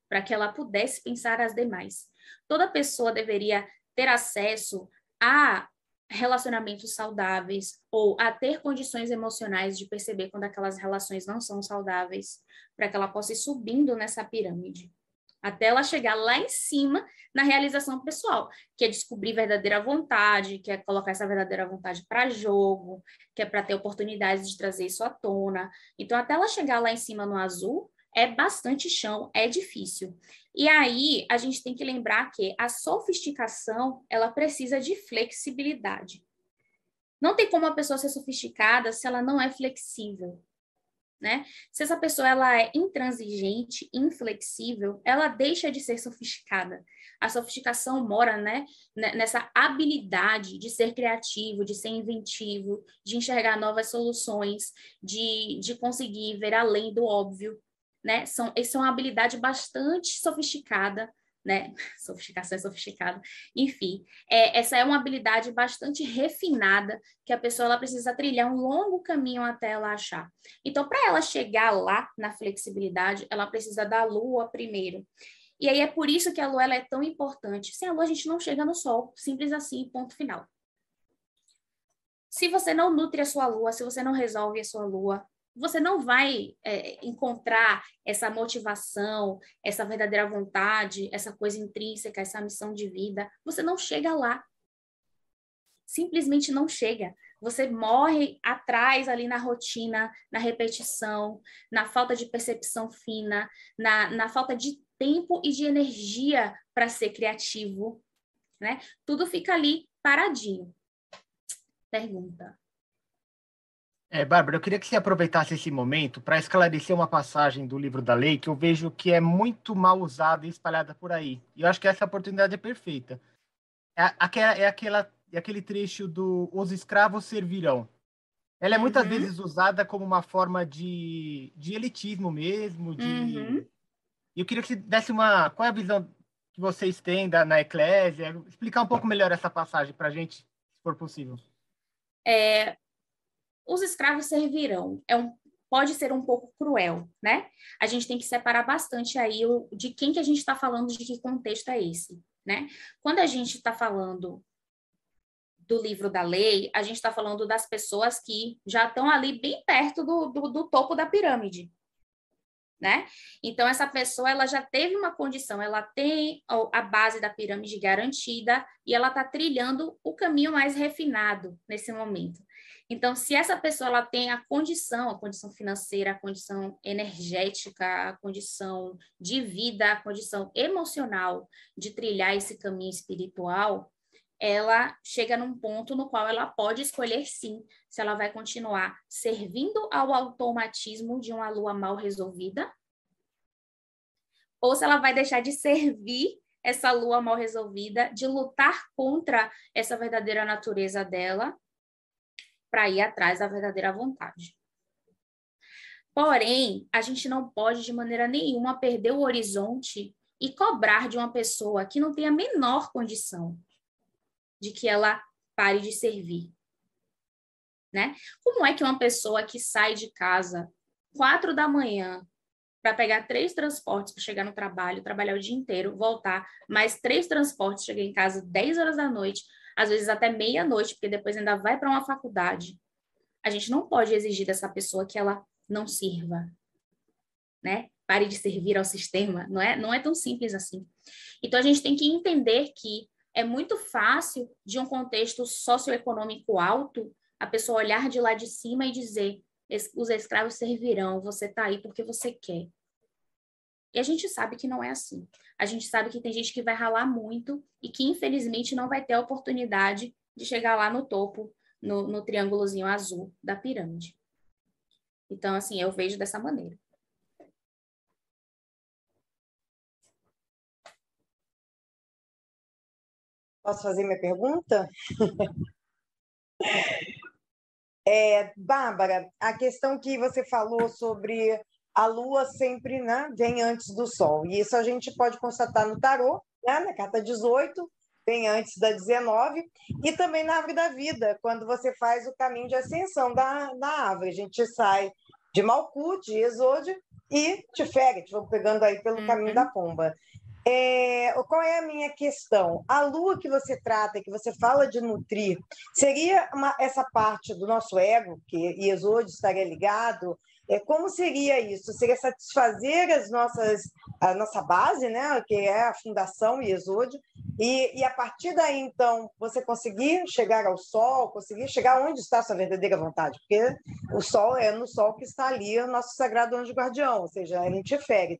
para que ela pudesse pensar as demais. Toda pessoa deveria ter acesso a relacionamentos saudáveis ou a ter condições emocionais de perceber quando aquelas relações não são saudáveis, para que ela possa ir subindo nessa pirâmide até ela chegar lá em cima na realização pessoal, que é descobrir verdadeira vontade, que é colocar essa verdadeira vontade para jogo, que é para ter oportunidades de trazer isso à tona. Então, até ela chegar lá em cima no azul, é bastante chão, é difícil. E aí, a gente tem que lembrar que a sofisticação, ela precisa de flexibilidade. Não tem como a pessoa ser sofisticada se ela não é flexível né? Se essa pessoa ela é intransigente, inflexível, ela deixa de ser sofisticada. A sofisticação mora, né, nessa habilidade de ser criativo, de ser inventivo, de enxergar novas soluções, de, de conseguir ver além do óbvio, né? São, é uma habilidade bastante sofisticada né? Sofisticação é sofisticada. Enfim, é, essa é uma habilidade bastante refinada que a pessoa ela precisa trilhar um longo caminho até ela achar. Então, para ela chegar lá na flexibilidade, ela precisa da lua primeiro. E aí é por isso que a lua é tão importante. Sem a lua, a gente não chega no sol. Simples assim, ponto final. Se você não nutre a sua lua, se você não resolve a sua lua, você não vai é, encontrar essa motivação, essa verdadeira vontade, essa coisa intrínseca, essa missão de vida. Você não chega lá. simplesmente não chega. Você morre atrás ali na rotina, na repetição, na falta de percepção fina, na, na falta de tempo e de energia para ser criativo, né? Tudo fica ali paradinho. Pergunta. É, Bárbara, eu queria que você aproveitasse esse momento para esclarecer uma passagem do livro da lei que eu vejo que é muito mal usada e espalhada por aí. E eu acho que essa oportunidade é perfeita. É, aquela, é, aquela, é aquele trecho do os escravos servirão. Ela é muitas uhum. vezes usada como uma forma de, de elitismo mesmo. De... Uhum. Eu queria que você desse uma. Qual é a visão que vocês têm da, na Eclésia? Explicar um pouco melhor essa passagem para a gente, se for possível. É, os escravos servirão. É um, pode ser um pouco cruel, né? A gente tem que separar bastante aí o, de quem que a gente está falando, de que contexto é esse, né? Quando a gente está falando do livro da lei, a gente está falando das pessoas que já estão ali bem perto do, do, do topo da pirâmide, né? Então essa pessoa ela já teve uma condição, ela tem a base da pirâmide garantida e ela está trilhando o caminho mais refinado nesse momento. Então, se essa pessoa ela tem a condição, a condição financeira, a condição energética, a condição de vida, a condição emocional de trilhar esse caminho espiritual, ela chega num ponto no qual ela pode escolher sim se ela vai continuar servindo ao automatismo de uma lua mal resolvida ou se ela vai deixar de servir essa lua mal resolvida, de lutar contra essa verdadeira natureza dela para ir atrás da verdadeira vontade. Porém, a gente não pode de maneira nenhuma perder o horizonte e cobrar de uma pessoa que não tem a menor condição de que ela pare de servir. Né? Como é que uma pessoa que sai de casa quatro da manhã para pegar três transportes para chegar no trabalho, trabalhar o dia inteiro, voltar, mais três transportes, chegar em casa 10 horas da noite, às vezes até meia-noite, porque depois ainda vai para uma faculdade. A gente não pode exigir dessa pessoa que ela não sirva, né? Pare de servir ao sistema, não é, não é tão simples assim. Então a gente tem que entender que é muito fácil de um contexto socioeconômico alto a pessoa olhar de lá de cima e dizer: os escravos servirão, você está aí porque você quer. E a gente sabe que não é assim. A gente sabe que tem gente que vai ralar muito e que, infelizmente, não vai ter a oportunidade de chegar lá no topo, no, no triângulozinho azul da pirâmide. Então, assim, eu vejo dessa maneira. Posso fazer minha pergunta? é, Bárbara, a questão que você falou sobre a Lua sempre né, vem antes do Sol. E isso a gente pode constatar no tarô, né, na carta 18, vem antes da 19, e também na árvore da vida, quando você faz o caminho de ascensão da, da árvore. A gente sai de Malkuth, de Exode e Tiferet, vamos pegando aí pelo uhum. caminho da pomba. É, qual é a minha questão? A lua que você trata, que você fala de nutrir, seria uma, essa parte do nosso ego, que Exode estaria ligado, é, como seria isso? Seria satisfazer as nossas, a nossa base, né, que é a Fundação Iesode, e, e a partir daí, então, você conseguir chegar ao sol, conseguir chegar onde está a sua verdadeira vontade, porque o sol é no sol que está ali o nosso sagrado anjo guardião, ou seja, é Intiferet.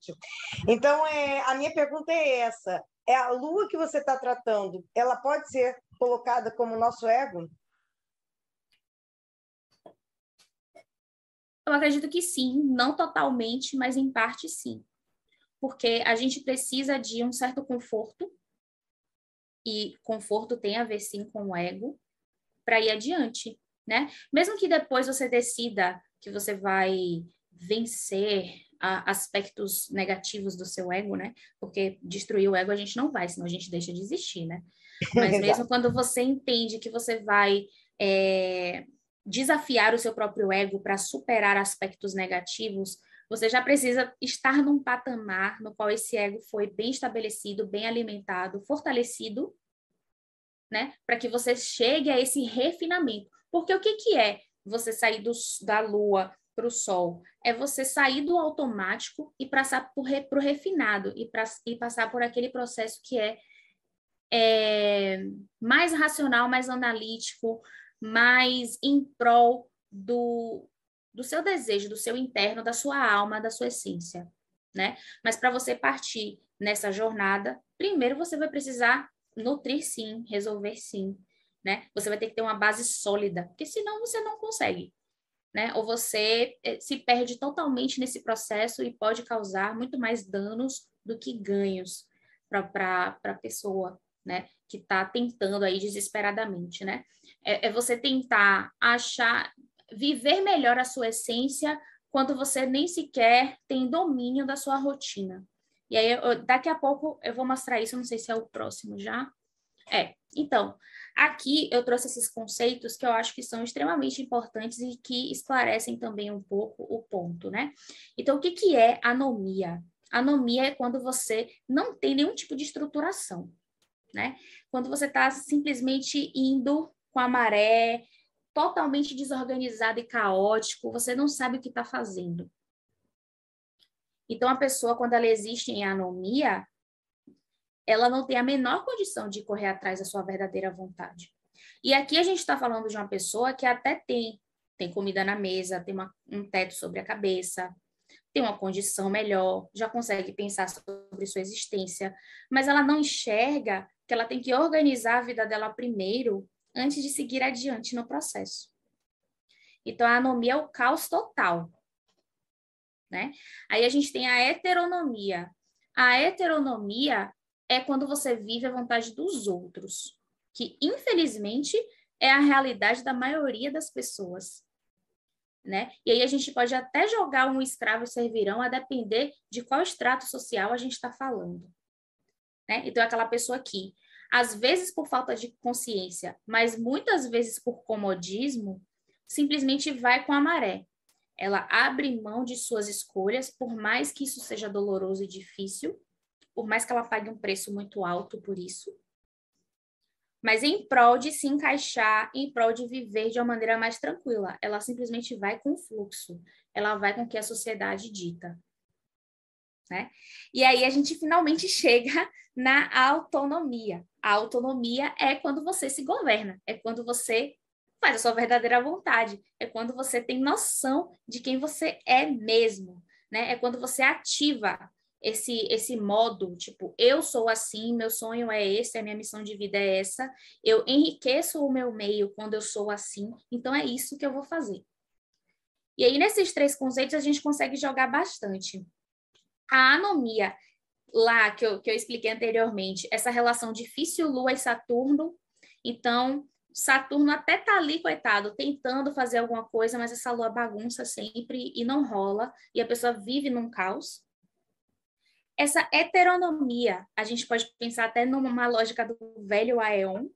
Então, é, a minha pergunta é essa: é a lua que você está tratando, ela pode ser colocada como nosso ego? Eu acredito que sim, não totalmente, mas em parte sim. Porque a gente precisa de um certo conforto, e conforto tem a ver sim com o ego, para ir adiante, né? Mesmo que depois você decida que você vai vencer aspectos negativos do seu ego, né? Porque destruir o ego a gente não vai, senão a gente deixa de existir, né? Mas mesmo quando você entende que você vai é, desafiar o seu próprio ego para superar aspectos negativos, você já precisa estar num patamar no qual esse ego foi bem estabelecido, bem alimentado, fortalecido, né? Para que você chegue a esse refinamento. Porque o que, que é você sair do, da lua para o sol? É você sair do automático e passar para o refinado e, pra, e passar por aquele processo que é, é mais racional, mais analítico, mais em prol do, do seu desejo, do seu interno, da sua alma, da sua essência, né? Mas para você partir nessa jornada, primeiro você vai precisar nutrir sim, resolver sim, né? Você vai ter que ter uma base sólida, porque senão você não consegue, né? Ou você eh, se perde totalmente nesse processo e pode causar muito mais danos do que ganhos para a pessoa, né? Que está tentando aí desesperadamente, né? É, é você tentar achar, viver melhor a sua essência quando você nem sequer tem domínio da sua rotina. E aí, eu, daqui a pouco eu vou mostrar isso, não sei se é o próximo já. É, então, aqui eu trouxe esses conceitos que eu acho que são extremamente importantes e que esclarecem também um pouco o ponto, né? Então, o que, que é anomia? Anomia é quando você não tem nenhum tipo de estruturação, né? Quando você está simplesmente indo com a maré, totalmente desorganizado e caótico, você não sabe o que está fazendo. Então, a pessoa, quando ela existe em anomia, ela não tem a menor condição de correr atrás da sua verdadeira vontade. E aqui a gente está falando de uma pessoa que até tem, tem comida na mesa, tem uma, um teto sobre a cabeça, tem uma condição melhor, já consegue pensar sobre sua existência, mas ela não enxerga que ela tem que organizar a vida dela primeiro antes de seguir adiante no processo. Então, a anomia é o caos total. Né? Aí a gente tem a heteronomia. A heteronomia é quando você vive a vontade dos outros, que infelizmente é a realidade da maioria das pessoas. Né? E aí a gente pode até jogar um escravo e servirão a depender de qual extrato social a gente está falando. Né? Então, é aquela pessoa que às vezes por falta de consciência, mas muitas vezes por comodismo, simplesmente vai com a maré. Ela abre mão de suas escolhas, por mais que isso seja doloroso e difícil, por mais que ela pague um preço muito alto por isso, mas em prol de se encaixar, em prol de viver de uma maneira mais tranquila. Ela simplesmente vai com o fluxo, ela vai com o que a sociedade dita né? E aí a gente finalmente chega na autonomia. A autonomia é quando você se governa, é quando você faz a sua verdadeira vontade, é quando você tem noção de quem você é mesmo, né? É quando você ativa esse esse modo, tipo, eu sou assim, meu sonho é esse, a minha missão de vida é essa, eu enriqueço o meu meio quando eu sou assim, então é isso que eu vou fazer. E aí, nesses três conceitos, a gente consegue jogar bastante a anomia lá que eu, que eu expliquei anteriormente, essa relação difícil Lua e Saturno, então Saturno até tá ali, coitado, tentando fazer alguma coisa, mas essa lua bagunça sempre e não rola, e a pessoa vive num caos. Essa heteronomia, a gente pode pensar até numa lógica do velho Aeon,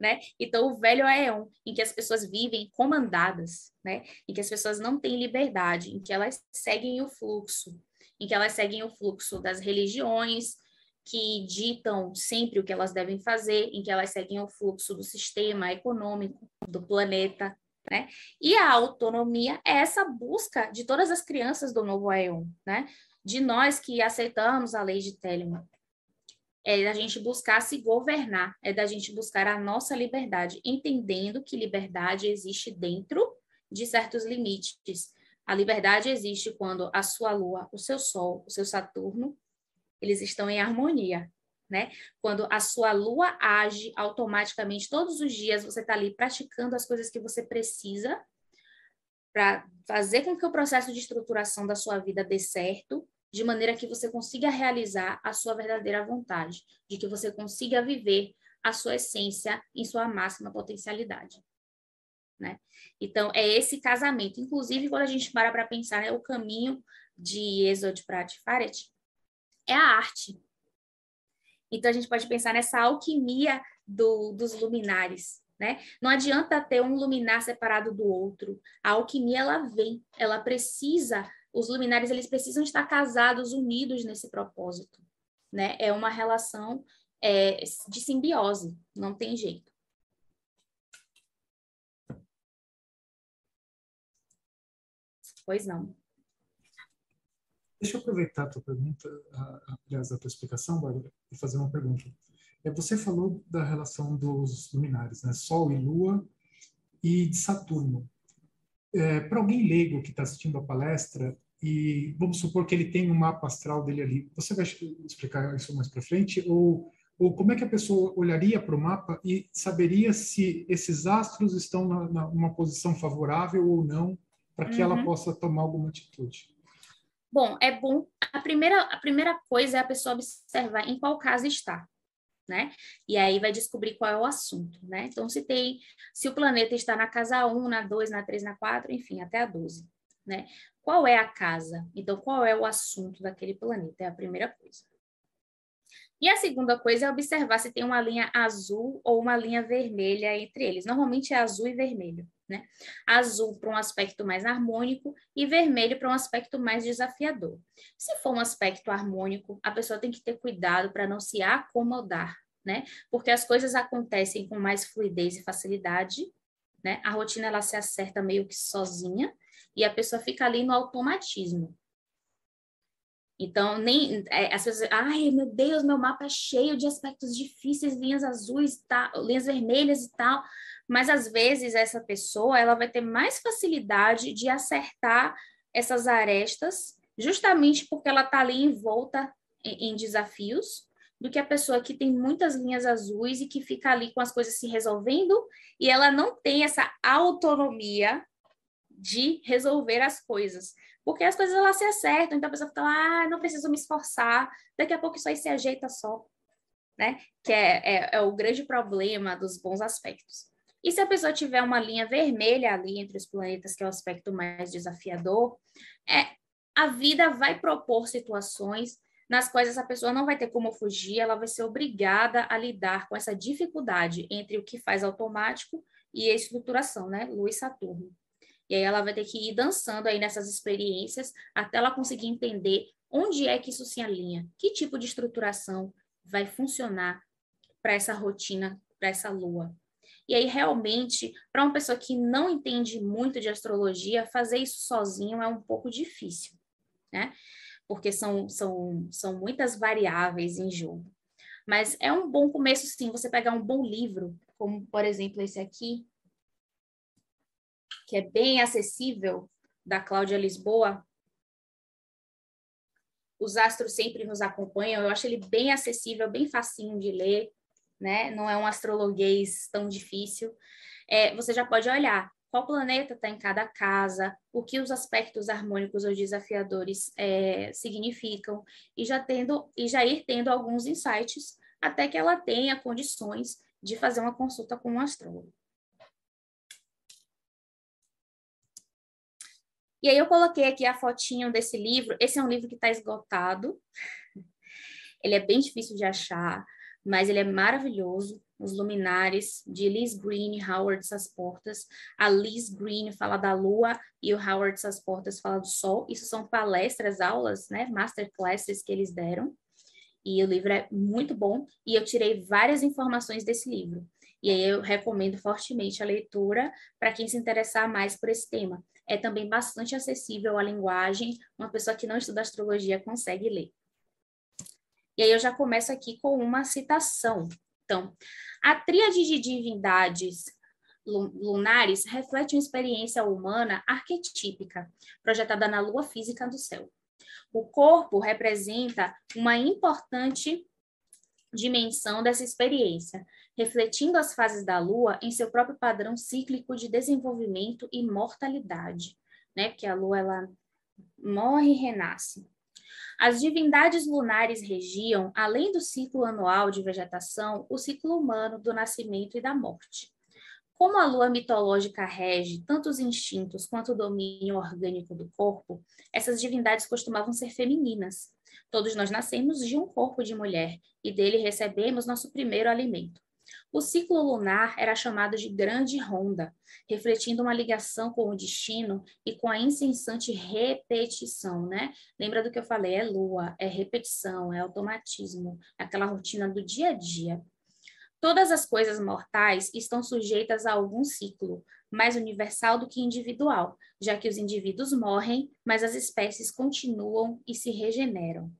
né? Então, o velho Aeon, em que as pessoas vivem comandadas, né? Em que as pessoas não têm liberdade, em que elas seguem o fluxo, em que elas seguem o fluxo das religiões, que ditam sempre o que elas devem fazer, em que elas seguem o fluxo do sistema econômico do planeta, né? E a autonomia é essa busca de todas as crianças do novo Aeon, né? De nós que aceitamos a lei de Telemann. É da gente buscar se governar, é da gente buscar a nossa liberdade, entendendo que liberdade existe dentro de certos limites, a liberdade existe quando a sua lua, o seu sol, o seu Saturno, eles estão em harmonia, né? Quando a sua lua age automaticamente todos os dias, você está ali praticando as coisas que você precisa para fazer com que o processo de estruturação da sua vida dê certo, de maneira que você consiga realizar a sua verdadeira vontade, de que você consiga viver a sua essência em sua máxima potencialidade né? Então, é esse casamento. Inclusive, quando a gente para para pensar, né, o caminho de Exod Tiferet é a arte. Então, a gente pode pensar nessa alquimia do, dos luminares, né? Não adianta ter um luminar separado do outro. A alquimia, ela vem, ela precisa, os luminares, eles precisam estar casados, unidos nesse propósito, né? É uma relação é, de simbiose, não tem jeito. Pois não. Deixa eu aproveitar a tua pergunta, aliás, a tua explicação, Bárbara, e fazer uma pergunta. É, você falou da relação dos luminares, né? Sol e Lua e de Saturno. É, Para alguém leigo que está assistindo a palestra e vamos supor que ele tem um mapa astral dele ali, você vai explicar isso mais para frente ou ou como é que a pessoa olharia para o mapa e saberia se esses astros estão na, numa posição favorável ou não para que uhum. ela possa tomar alguma atitude? Bom, é bom. A primeira, a primeira coisa é a pessoa observar em qual casa está né? E aí vai descobrir qual é o assunto, né? Então, se tem, se o planeta está na casa 1, na 2, na 3, na 4, enfim, até a 12, né? Qual é a casa? Então, qual é o assunto daquele planeta? É a primeira coisa. E a segunda coisa é observar se tem uma linha azul ou uma linha vermelha entre eles. Normalmente é azul e vermelho, né? Azul para um aspecto mais harmônico e vermelho para um aspecto mais desafiador. Se for um aspecto harmônico, a pessoa tem que ter cuidado para não se acomodar, né? Porque as coisas acontecem com mais fluidez e facilidade, né? A rotina ela se acerta meio que sozinha e a pessoa fica ali no automatismo. Então, nem é, as pessoas, ai meu Deus, meu mapa é cheio de aspectos difíceis, linhas azuis, tá, linhas vermelhas e tal. Mas às vezes essa pessoa ela vai ter mais facilidade de acertar essas arestas, justamente porque ela está ali envolta em, em desafios, do que a pessoa que tem muitas linhas azuis e que fica ali com as coisas se resolvendo e ela não tem essa autonomia de resolver as coisas. Porque as coisas elas se acertam, então a pessoa fica lá, ah, não preciso me esforçar, daqui a pouco isso aí se ajeita só, né? Que é, é, é o grande problema dos bons aspectos. E se a pessoa tiver uma linha vermelha ali entre os planetas, que é o aspecto mais desafiador, é, a vida vai propor situações nas quais essa pessoa não vai ter como fugir, ela vai ser obrigada a lidar com essa dificuldade entre o que faz automático e a estruturação, né? Lua e Saturno. E aí ela vai ter que ir dançando aí nessas experiências até ela conseguir entender onde é que isso se alinha, que tipo de estruturação vai funcionar para essa rotina, para essa lua. E aí, realmente, para uma pessoa que não entende muito de astrologia, fazer isso sozinho é um pouco difícil, né? Porque são, são, são muitas variáveis em jogo. Mas é um bom começo, sim, você pegar um bom livro, como, por exemplo, esse aqui, que é bem acessível, da Cláudia Lisboa. Os astros sempre nos acompanham. Eu acho ele bem acessível, bem facinho de ler, né? Não é um astrologuês tão difícil. É, você já pode olhar qual planeta está em cada casa, o que os aspectos harmônicos ou desafiadores é, significam, e já tendo e já ir tendo alguns insights até que ela tenha condições de fazer uma consulta com um astrólogo. E aí eu coloquei aqui a fotinho desse livro. Esse é um livro que está esgotado. Ele é bem difícil de achar, mas ele é maravilhoso. Os Luminares, de Liz Green e Howard Sasportas. A Liz Green fala da lua e o Howard Sasportas fala do sol. Isso são palestras, aulas, né, masterclasses que eles deram. E o livro é muito bom e eu tirei várias informações desse livro. E aí eu recomendo fortemente a leitura para quem se interessar mais por esse tema é também bastante acessível à linguagem, uma pessoa que não estuda astrologia consegue ler. E aí eu já começo aqui com uma citação. Então, a tríade de divindades lunares reflete uma experiência humana arquetípica, projetada na lua física do céu. O corpo representa uma importante dimensão dessa experiência, refletindo as fases da Lua em seu próprio padrão cíclico de desenvolvimento e mortalidade, né? Porque a Lua ela morre e renasce. As divindades lunares regiam, além do ciclo anual de vegetação, o ciclo humano do nascimento e da morte. Como a lua mitológica rege tanto os instintos quanto o domínio orgânico do corpo, essas divindades costumavam ser femininas. Todos nós nascemos de um corpo de mulher e dele recebemos nosso primeiro alimento. O ciclo lunar era chamado de Grande Ronda, refletindo uma ligação com o destino e com a incessante repetição, né? Lembra do que eu falei? É lua, é repetição, é automatismo, é aquela rotina do dia a dia. Todas as coisas mortais estão sujeitas a algum ciclo, mais universal do que individual, já que os indivíduos morrem, mas as espécies continuam e se regeneram.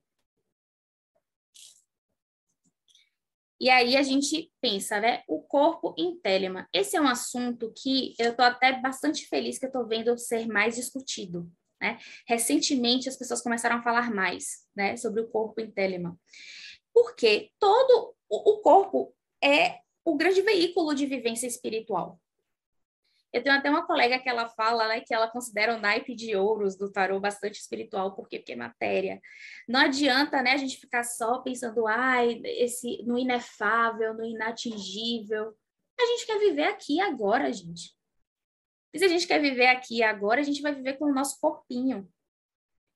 E aí a gente pensa, né? O corpo em Telemann. Esse é um assunto que eu estou até bastante feliz que eu estou vendo ser mais discutido. Né? Recentemente as pessoas começaram a falar mais né, sobre o corpo em Telemann. Porque todo o corpo é o grande veículo de vivência espiritual. Eu tenho até uma colega que ela fala né, que ela considera o naipe de ouros do tarô bastante espiritual, porque, porque é matéria. Não adianta né, a gente ficar só pensando ai, esse, no inefável, no inatingível. A gente quer viver aqui agora, gente. E se a gente quer viver aqui agora, a gente vai viver com o nosso corpinho.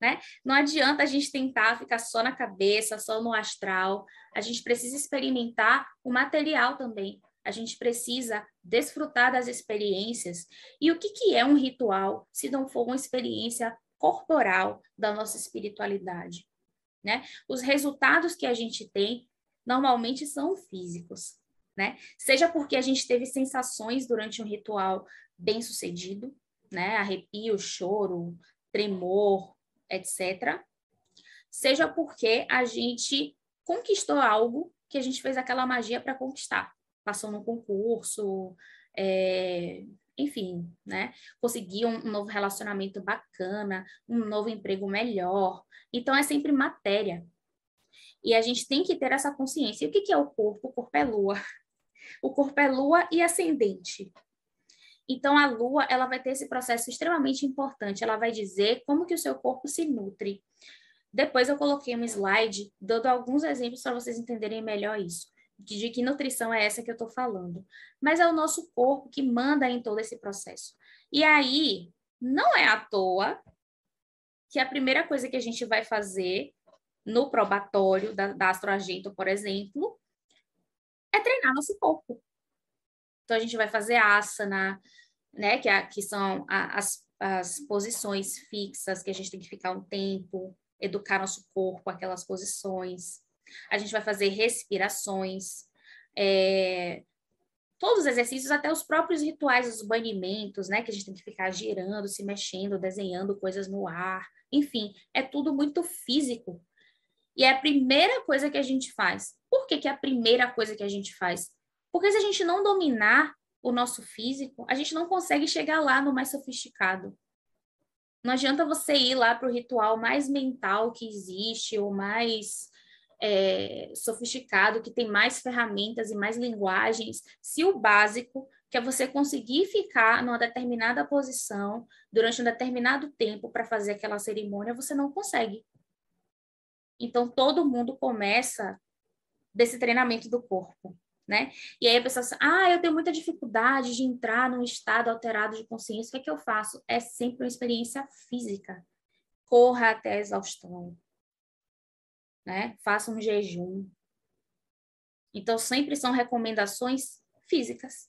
Né? Não adianta a gente tentar ficar só na cabeça, só no astral. A gente precisa experimentar o material também a gente precisa desfrutar das experiências. E o que, que é um ritual se não for uma experiência corporal da nossa espiritualidade? Né? Os resultados que a gente tem normalmente são físicos, né? Seja porque a gente teve sensações durante um ritual bem sucedido, né? Arrepio, choro, tremor, etc. Seja porque a gente conquistou algo que a gente fez aquela magia para conquistar passou no concurso, é, enfim, né? Conseguir um, um novo relacionamento bacana, um novo emprego melhor. Então, é sempre matéria. E a gente tem que ter essa consciência. E o que, que é o corpo? O corpo é lua. O corpo é lua e ascendente. Então, a lua, ela vai ter esse processo extremamente importante. Ela vai dizer como que o seu corpo se nutre. Depois eu coloquei um slide dando alguns exemplos para vocês entenderem melhor isso de que nutrição é essa que eu estou falando. Mas é o nosso corpo que manda em todo esse processo. E aí, não é à toa que a primeira coisa que a gente vai fazer no probatório da, da Astroagento, por exemplo, é treinar nosso corpo. Então, a gente vai fazer asana, né, que, é, que são a, as, as posições fixas, que a gente tem que ficar um tempo, educar nosso corpo, aquelas posições. A gente vai fazer respirações, é, todos os exercícios, até os próprios rituais, os banimentos, né? Que a gente tem que ficar girando, se mexendo, desenhando coisas no ar. Enfim, é tudo muito físico. E é a primeira coisa que a gente faz. Por que, que é a primeira coisa que a gente faz? Porque se a gente não dominar o nosso físico, a gente não consegue chegar lá no mais sofisticado. Não adianta você ir lá para o ritual mais mental que existe, ou mais é, sofisticado, que tem mais ferramentas e mais linguagens, se o básico, que é você conseguir ficar numa determinada posição durante um determinado tempo para fazer aquela cerimônia, você não consegue. Então, todo mundo começa desse treinamento do corpo, né? E aí a pessoa diz, ah, eu tenho muita dificuldade de entrar num estado alterado de consciência, o que é que eu faço? É sempre uma experiência física. Corra até a exaustão né? Faça um jejum. Então, sempre são recomendações físicas.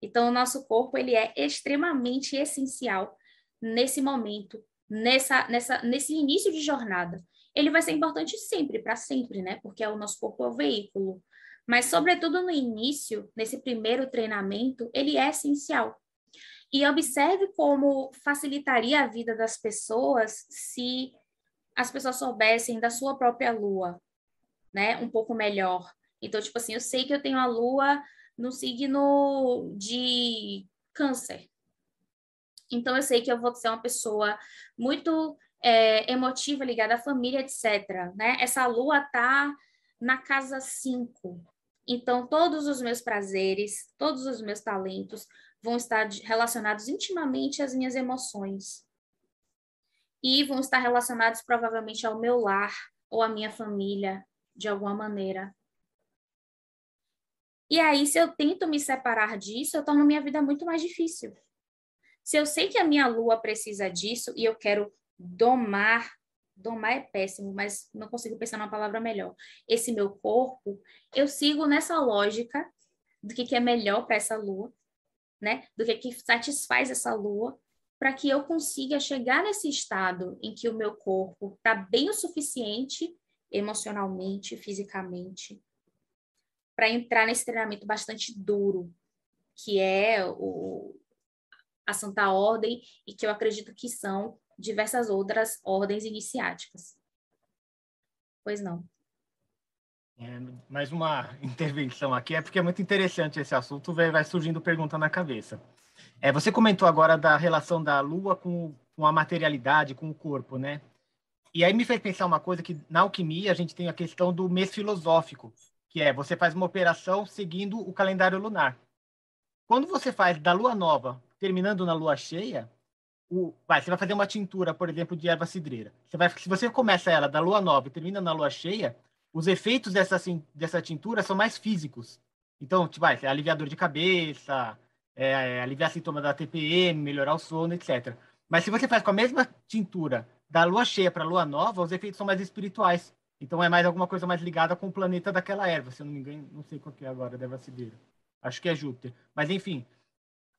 Então, o nosso corpo ele é extremamente essencial nesse momento, nessa, nessa, nesse início de jornada. Ele vai ser importante sempre, para sempre, né? Porque é o nosso corpo é o veículo. Mas, sobretudo no início, nesse primeiro treinamento, ele é essencial. E observe como facilitaria a vida das pessoas se as pessoas soubessem da sua própria lua, né? Um pouco melhor. Então, tipo assim, eu sei que eu tenho a lua no signo de câncer. Então, eu sei que eu vou ser uma pessoa muito é, emotiva, ligada à família, etc. Né? Essa lua tá na casa 5. Então, todos os meus prazeres, todos os meus talentos vão estar relacionados intimamente às minhas emoções e vão estar relacionados provavelmente ao meu lar ou à minha família, de alguma maneira. E aí, se eu tento me separar disso, eu torno minha vida muito mais difícil. Se eu sei que a minha lua precisa disso e eu quero domar, domar é péssimo, mas não consigo pensar numa palavra melhor. Esse meu corpo, eu sigo nessa lógica do que, que é melhor para essa lua, né? Do que, que satisfaz essa lua para que eu consiga chegar nesse estado em que o meu corpo está bem o suficiente emocionalmente, fisicamente, para entrar nesse treinamento bastante duro, que é o, a Santa Ordem e que eu acredito que são diversas outras ordens iniciáticas. Pois não. É, mais uma intervenção aqui, é porque é muito interessante esse assunto, vai, surgindo pergunta na cabeça. É, você comentou agora da relação da Lua com, com a materialidade, com o corpo, né? E aí me fez pensar uma coisa que na alquimia a gente tem a questão do mês filosófico, que é você faz uma operação seguindo o calendário lunar. Quando você faz da lua nova terminando na lua cheia, o, vai, você vai fazer uma tintura, por exemplo, de erva cidreira. Você vai, se você começa ela da lua nova e termina na lua cheia, os efeitos dessa, dessa tintura são mais físicos. Então, tipo, vai, é aliviador de cabeça, é, aliviar sintomas da TPM, melhorar o sono, etc. Mas se você faz com a mesma tintura da lua cheia para a lua nova, os efeitos são mais espirituais. Então é mais alguma coisa mais ligada com o planeta daquela erva, se eu não me engano, não sei qual que é agora, deve ser. Acho que é Júpiter. Mas enfim,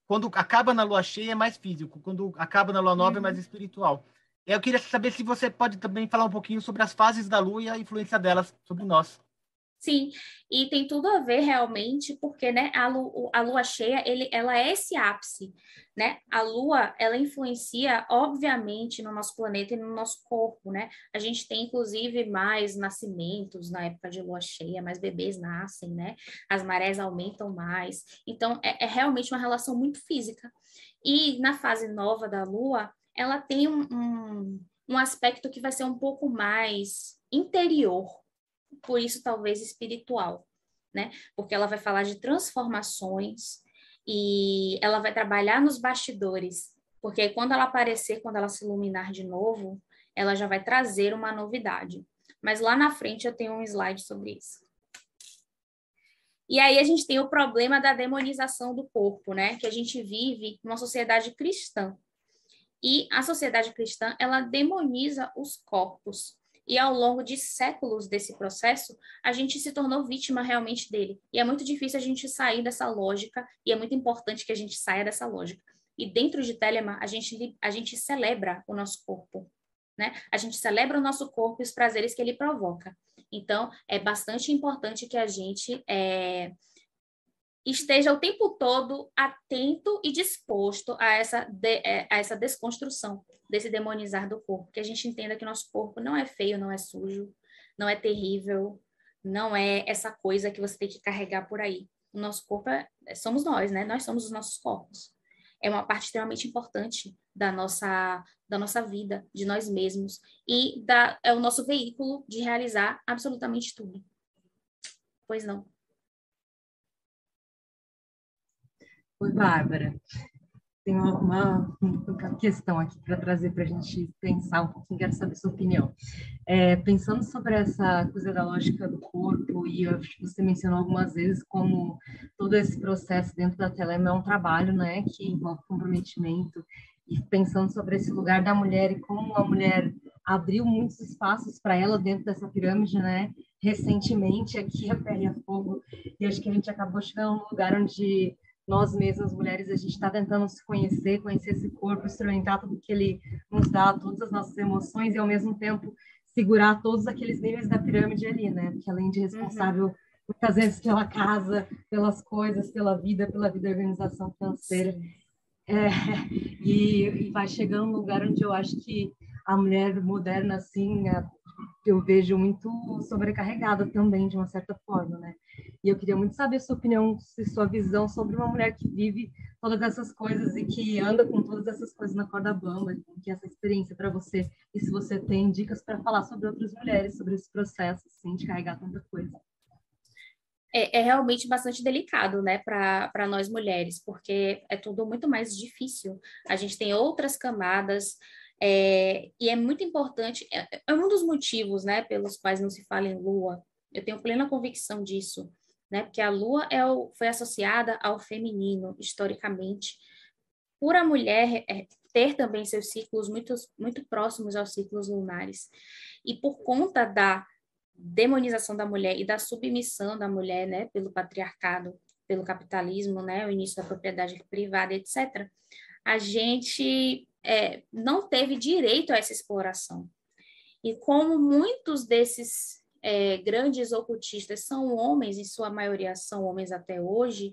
quando acaba na lua cheia é mais físico, quando acaba na lua nova uhum. é mais uhum. espiritual. Eu queria saber se você pode também falar um pouquinho sobre as fases da lua e a influência delas sobre nós. Sim, e tem tudo a ver realmente, porque né, a, lua, a lua cheia, ele, ela é esse ápice, né? A lua, ela influencia, obviamente, no nosso planeta e no nosso corpo, né? A gente tem, inclusive, mais nascimentos na época de lua cheia, mais bebês nascem, né? As marés aumentam mais. Então, é, é realmente uma relação muito física. E na fase nova da lua, ela tem um, um, um aspecto que vai ser um pouco mais interior, por isso talvez espiritual, né? Porque ela vai falar de transformações e ela vai trabalhar nos bastidores, porque quando ela aparecer, quando ela se iluminar de novo, ela já vai trazer uma novidade. Mas lá na frente eu tenho um slide sobre isso. E aí a gente tem o problema da demonização do corpo, né? Que a gente vive numa sociedade cristã. E a sociedade cristã, ela demoniza os corpos. E ao longo de séculos desse processo, a gente se tornou vítima realmente dele. E é muito difícil a gente sair dessa lógica, e é muito importante que a gente saia dessa lógica. E dentro de Telemann, a gente, a gente celebra o nosso corpo. Né? A gente celebra o nosso corpo e os prazeres que ele provoca. Então, é bastante importante que a gente é, esteja o tempo todo atento e disposto a essa, de, é, a essa desconstrução desse demonizar do corpo, que a gente entenda que nosso corpo não é feio, não é sujo, não é terrível, não é essa coisa que você tem que carregar por aí. O nosso corpo é, é somos nós, né? Nós somos os nossos corpos. É uma parte extremamente importante da nossa da nossa vida, de nós mesmos e da, é o nosso veículo de realizar absolutamente tudo. Pois não. Oi, Bárbara. Tem uma, uma questão aqui para trazer para a gente pensar um pouquinho, quero saber sua opinião. É, pensando sobre essa coisa da lógica do corpo, e você mencionou algumas vezes como todo esse processo dentro da Telema é um trabalho né, que envolve comprometimento, e pensando sobre esse lugar da mulher e como a mulher abriu muitos espaços para ela dentro dessa pirâmide, né? Recentemente, aqui a Pele a Fogo, e acho que a gente acabou chegando num lugar onde nós mesmas, mulheres, a gente está tentando se conhecer, conhecer esse corpo, experimentar tudo que ele nos dá, todas as nossas emoções e, ao mesmo tempo, segurar todos aqueles níveis da pirâmide ali, né? Porque além de responsável uhum. muitas vezes pela casa, pelas coisas, pela vida, pela vida da organização financeira, é, e, e, vai chegando um lugar onde eu acho que a mulher moderna, assim, a, eu vejo muito sobrecarregada também, de uma certa forma, né? E eu queria muito saber sua opinião, sua visão sobre uma mulher que vive todas essas coisas e que anda com todas essas coisas na corda bamba, que é essa experiência para você, e se você tem dicas para falar sobre outras mulheres, sobre esse processo, assim, de carregar tanta coisa. É, é, realmente bastante delicado, né, para nós mulheres, porque é tudo muito mais difícil. A gente tem outras camadas, é, e é muito importante, é, é, um dos motivos, né, pelos quais não se fala em lua. Eu tenho plena convicção disso, né, porque a lua é o, foi associada ao feminino, historicamente, por a mulher é, ter também seus ciclos muito, muito próximos aos ciclos lunares. E por conta da demonização da mulher e da submissão da mulher, né, pelo patriarcado, pelo capitalismo, né, o início da propriedade privada, etc., a gente é, não teve direito a essa exploração. E como muitos desses é, grandes ocultistas são homens, em sua maioria são homens até hoje,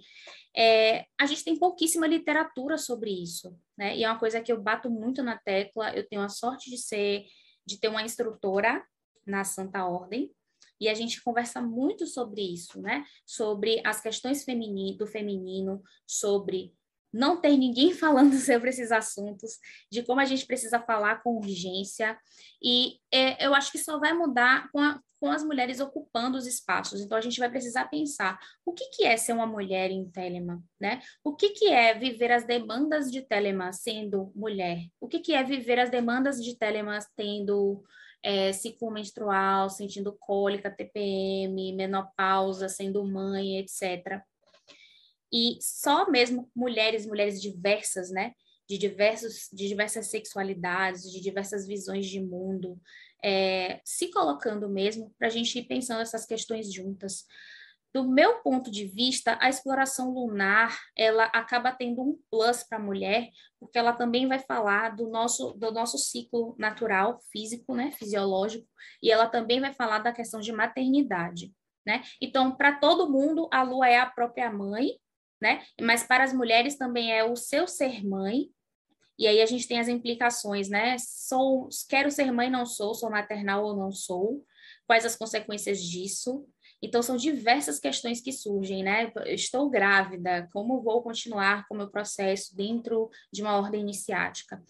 é, a gente tem pouquíssima literatura sobre isso, né? E é uma coisa que eu bato muito na tecla. Eu tenho a sorte de ser, de ter uma instrutora na Santa Ordem, E a gente conversa muito sobre isso, né? Sobre as questões do feminino, sobre não ter ninguém falando sobre esses assuntos, de como a gente precisa falar com urgência. E é, eu acho que só vai mudar com, a, com, as mulheres ocupando os espaços. Então, a gente vai precisar pensar o que, que é ser uma mulher em Telema, né? O que, que é viver as demandas de Telema sendo mulher? O que, que é viver as demandas de Telema tendo é, ciclo menstrual, sentindo cólica, TPM, menopausa, sendo mãe, etc e só mesmo mulheres, mulheres diversas, né? De, diversos, de diversas sexualidades, de diversas visões de mundo, é, se colocando mesmo para a gente ir pensando essas questões juntas. Do meu ponto de vista, a exploração lunar ela acaba tendo um plus para a mulher, porque ela também vai falar do nosso, do nosso ciclo natural, físico, né, fisiológico, e ela também vai falar da questão de maternidade. Né? Então, para todo mundo, a lua é a própria mãe, né? Mas para as mulheres também é o seu ser mãe, e aí a gente tem as implicações, né? Sou, quero ser mãe, não sou, sou maternal ou não sou, quais as consequências disso? Então, são diversas questões que surgem, né? Estou grávida, como vou continuar com o meu processo dentro de uma ordem iniciática?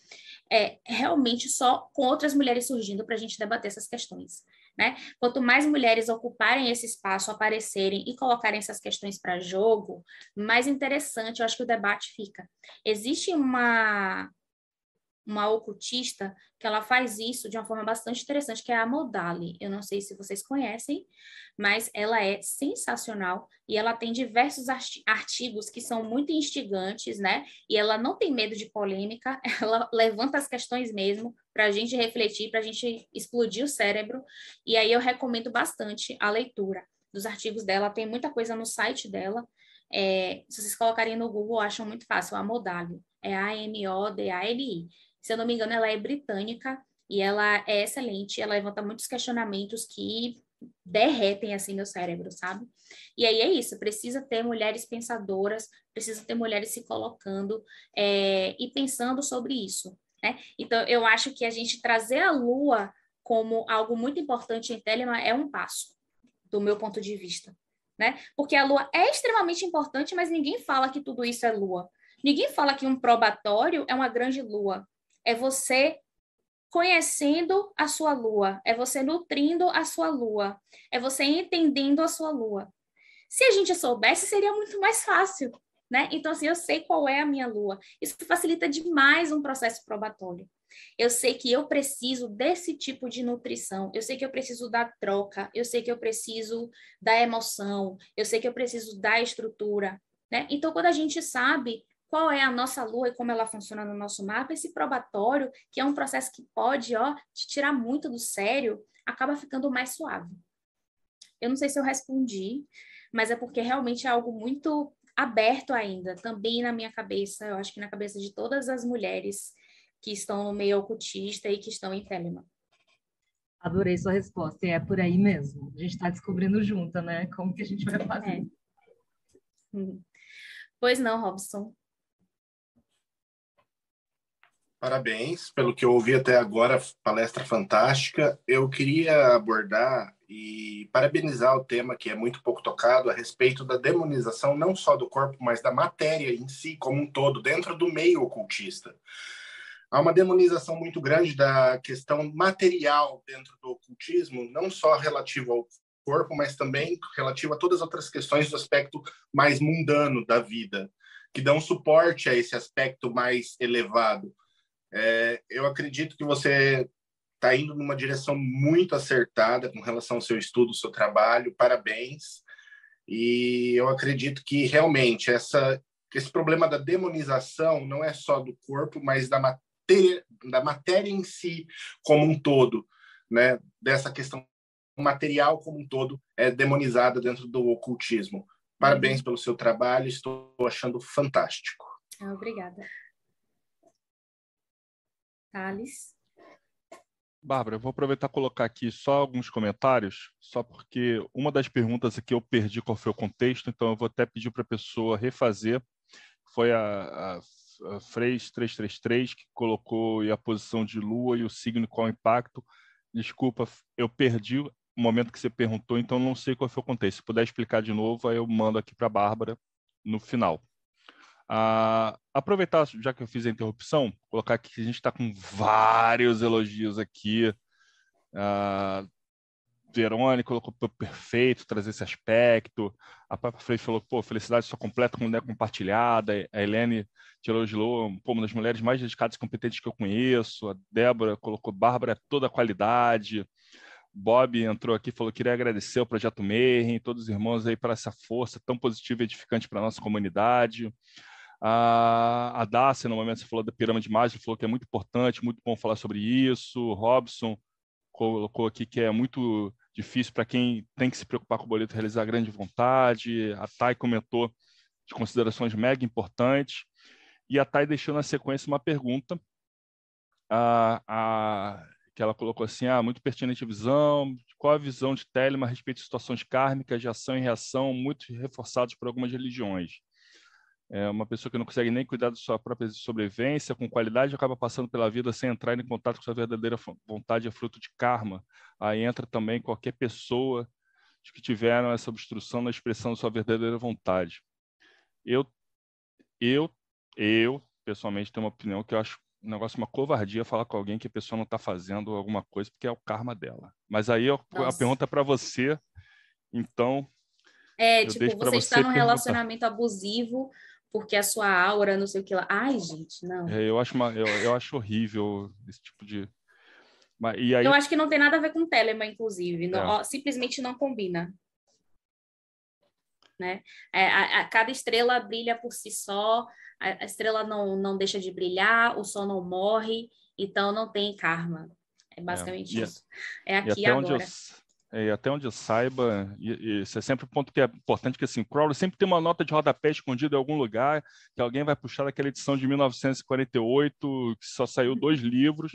É realmente só com outras mulheres surgindo para a gente debater essas questões. Né? Quanto mais mulheres ocuparem esse espaço, aparecerem e colocarem essas questões para jogo, mais interessante eu acho que o debate fica. Existe uma uma ocultista que ela faz isso de uma forma bastante interessante, que é a Modali. Eu não sei se vocês conhecem, mas ela é sensacional e ela tem diversos artigos que são muito instigantes, né? E ela não tem medo de polêmica, ela levanta as questões mesmo para a gente refletir, para a gente explodir o cérebro. E aí eu recomendo bastante a leitura dos artigos dela. Tem muita coisa no site dela. É, se vocês colocarem no Google, acham muito fácil. A Modali é A-M-O-D-A-L-I. Se eu não me engano, ela é britânica e ela é excelente. Ela levanta muitos questionamentos que derretem assim meu cérebro, sabe? E aí é isso, precisa ter mulheres pensadoras, precisa ter mulheres se colocando é, e pensando sobre isso, né? Então eu acho que a gente trazer a Lua como algo muito importante em Telema é um passo, do meu ponto de vista, né? Porque a Lua é extremamente importante, mas ninguém fala que tudo isso é Lua. Ninguém fala que um probatório é uma grande Lua. É você conhecendo a sua lua, é você nutrindo a sua lua, é você entendendo a sua lua. Se a gente soubesse, seria muito mais fácil, né? Então, assim, eu sei qual é a minha lua. Isso facilita demais um processo probatório. Eu sei que eu preciso desse tipo de nutrição, eu sei que eu preciso da troca, eu sei que eu preciso da emoção, eu sei que eu preciso da estrutura, né? Então, quando a gente sabe qual é a nossa lua e como ela funciona no nosso mapa, esse probatório, que é um processo que pode, ó, te tirar muito do sério, acaba ficando mais suave. Eu não sei se eu respondi, mas é porque realmente é algo muito aberto ainda, também na minha cabeça, eu acho que na cabeça de todas as mulheres que estão no meio ocultista e que estão em Telema. Adorei sua resposta, e é por aí mesmo. A gente está descobrindo junto, né? Como que a gente vai fazer. É. Pois não, Robson. Parabéns pelo que eu ouvi até agora, palestra fantástica. Eu queria abordar e parabenizar o tema que é muito pouco tocado a respeito da demonização não só do corpo, mas da matéria em si como um todo, dentro do meio ocultista. Há uma demonização muito grande da questão material dentro do ocultismo, não só relativo ao corpo, mas também relativo a todas as outras questões do aspecto mais mundano da vida, que dão suporte a esse aspecto mais elevado. É, eu acredito que você está indo numa direção muito acertada com relação ao seu estudo, ao seu trabalho. Parabéns. E eu acredito que realmente essa, esse problema da demonização não é só do corpo, mas da matéria, da matéria em si como um todo, né? Dessa questão material como um todo é demonizada dentro do ocultismo. Parabéns uhum. pelo seu trabalho, estou achando fantástico. Ah, obrigada. Thales. Bárbara, eu vou aproveitar e colocar aqui só alguns comentários, só porque uma das perguntas aqui eu perdi qual foi o contexto, então eu vou até pedir para a pessoa refazer. Foi a, a, a Freis 333 que colocou a posição de Lua e o signo qual o impacto. Desculpa, eu perdi momento que você perguntou, então não sei qual foi o contexto. Se puder explicar de novo, aí eu mando aqui para a Bárbara no final. Ah, aproveitar, já que eu fiz a interrupção, colocar aqui que a gente está com vários elogios aqui. Ah, Verônica colocou perfeito trazer esse aspecto. A Papa Freire falou, pô, felicidade só completa quando é compartilhada. A Helene te elogiou, pô, uma das mulheres mais dedicadas e competentes que eu conheço. A Débora colocou, Bárbara, é toda qualidade. Bob entrou aqui falou que queria agradecer ao Projeto Mayhem, todos os irmãos aí para essa força tão positiva e edificante para a nossa comunidade. A, a Dácia, no momento você falou da pirâmide mágica, falou que é muito importante, muito bom falar sobre isso. O Robson colocou aqui que é muito difícil para quem tem que se preocupar com o boleto realizar grande vontade. A Thay comentou de considerações mega importantes. E a Thay deixou na sequência uma pergunta a, a, que ela colocou assim, ah, muito pertinente a visão, qual a visão de Telema a respeito de situações kármicas de ação e reação muito reforçadas por algumas religiões é uma pessoa que não consegue nem cuidar da sua própria sobrevivência com qualidade acaba passando pela vida sem entrar em contato com sua verdadeira vontade é fruto de karma. Aí entra também qualquer pessoa que tiveram essa obstrução na expressão da sua verdadeira vontade. Eu eu eu pessoalmente tenho uma opinião que eu acho um negócio uma covardia falar com alguém que a pessoa não está fazendo alguma coisa porque é o karma dela. Mas aí eu, a pergunta é para você então é, tipo, você, você está num relacionamento abusivo, porque a sua aura, não sei o que lá. Ai, gente, não. É, eu, acho uma, eu, eu acho horrível esse tipo de. Mas, e aí... Eu acho que não tem nada a ver com Telema, inclusive. Não, é. ó, simplesmente não combina. Né? É, a, a, cada estrela brilha por si só, a, a, estrela não, não deixa de brilhar, o sol não morre, então não tem karma. É basicamente é. isso. É aqui agora. Eu, é, até onde eu saiba, e, e isso é sempre um ponto que é importante, que assim, Crowley sempre tem uma nota de rodapé escondida em algum lugar, que alguém vai puxar daquela edição de 1948, que só saiu dois livros,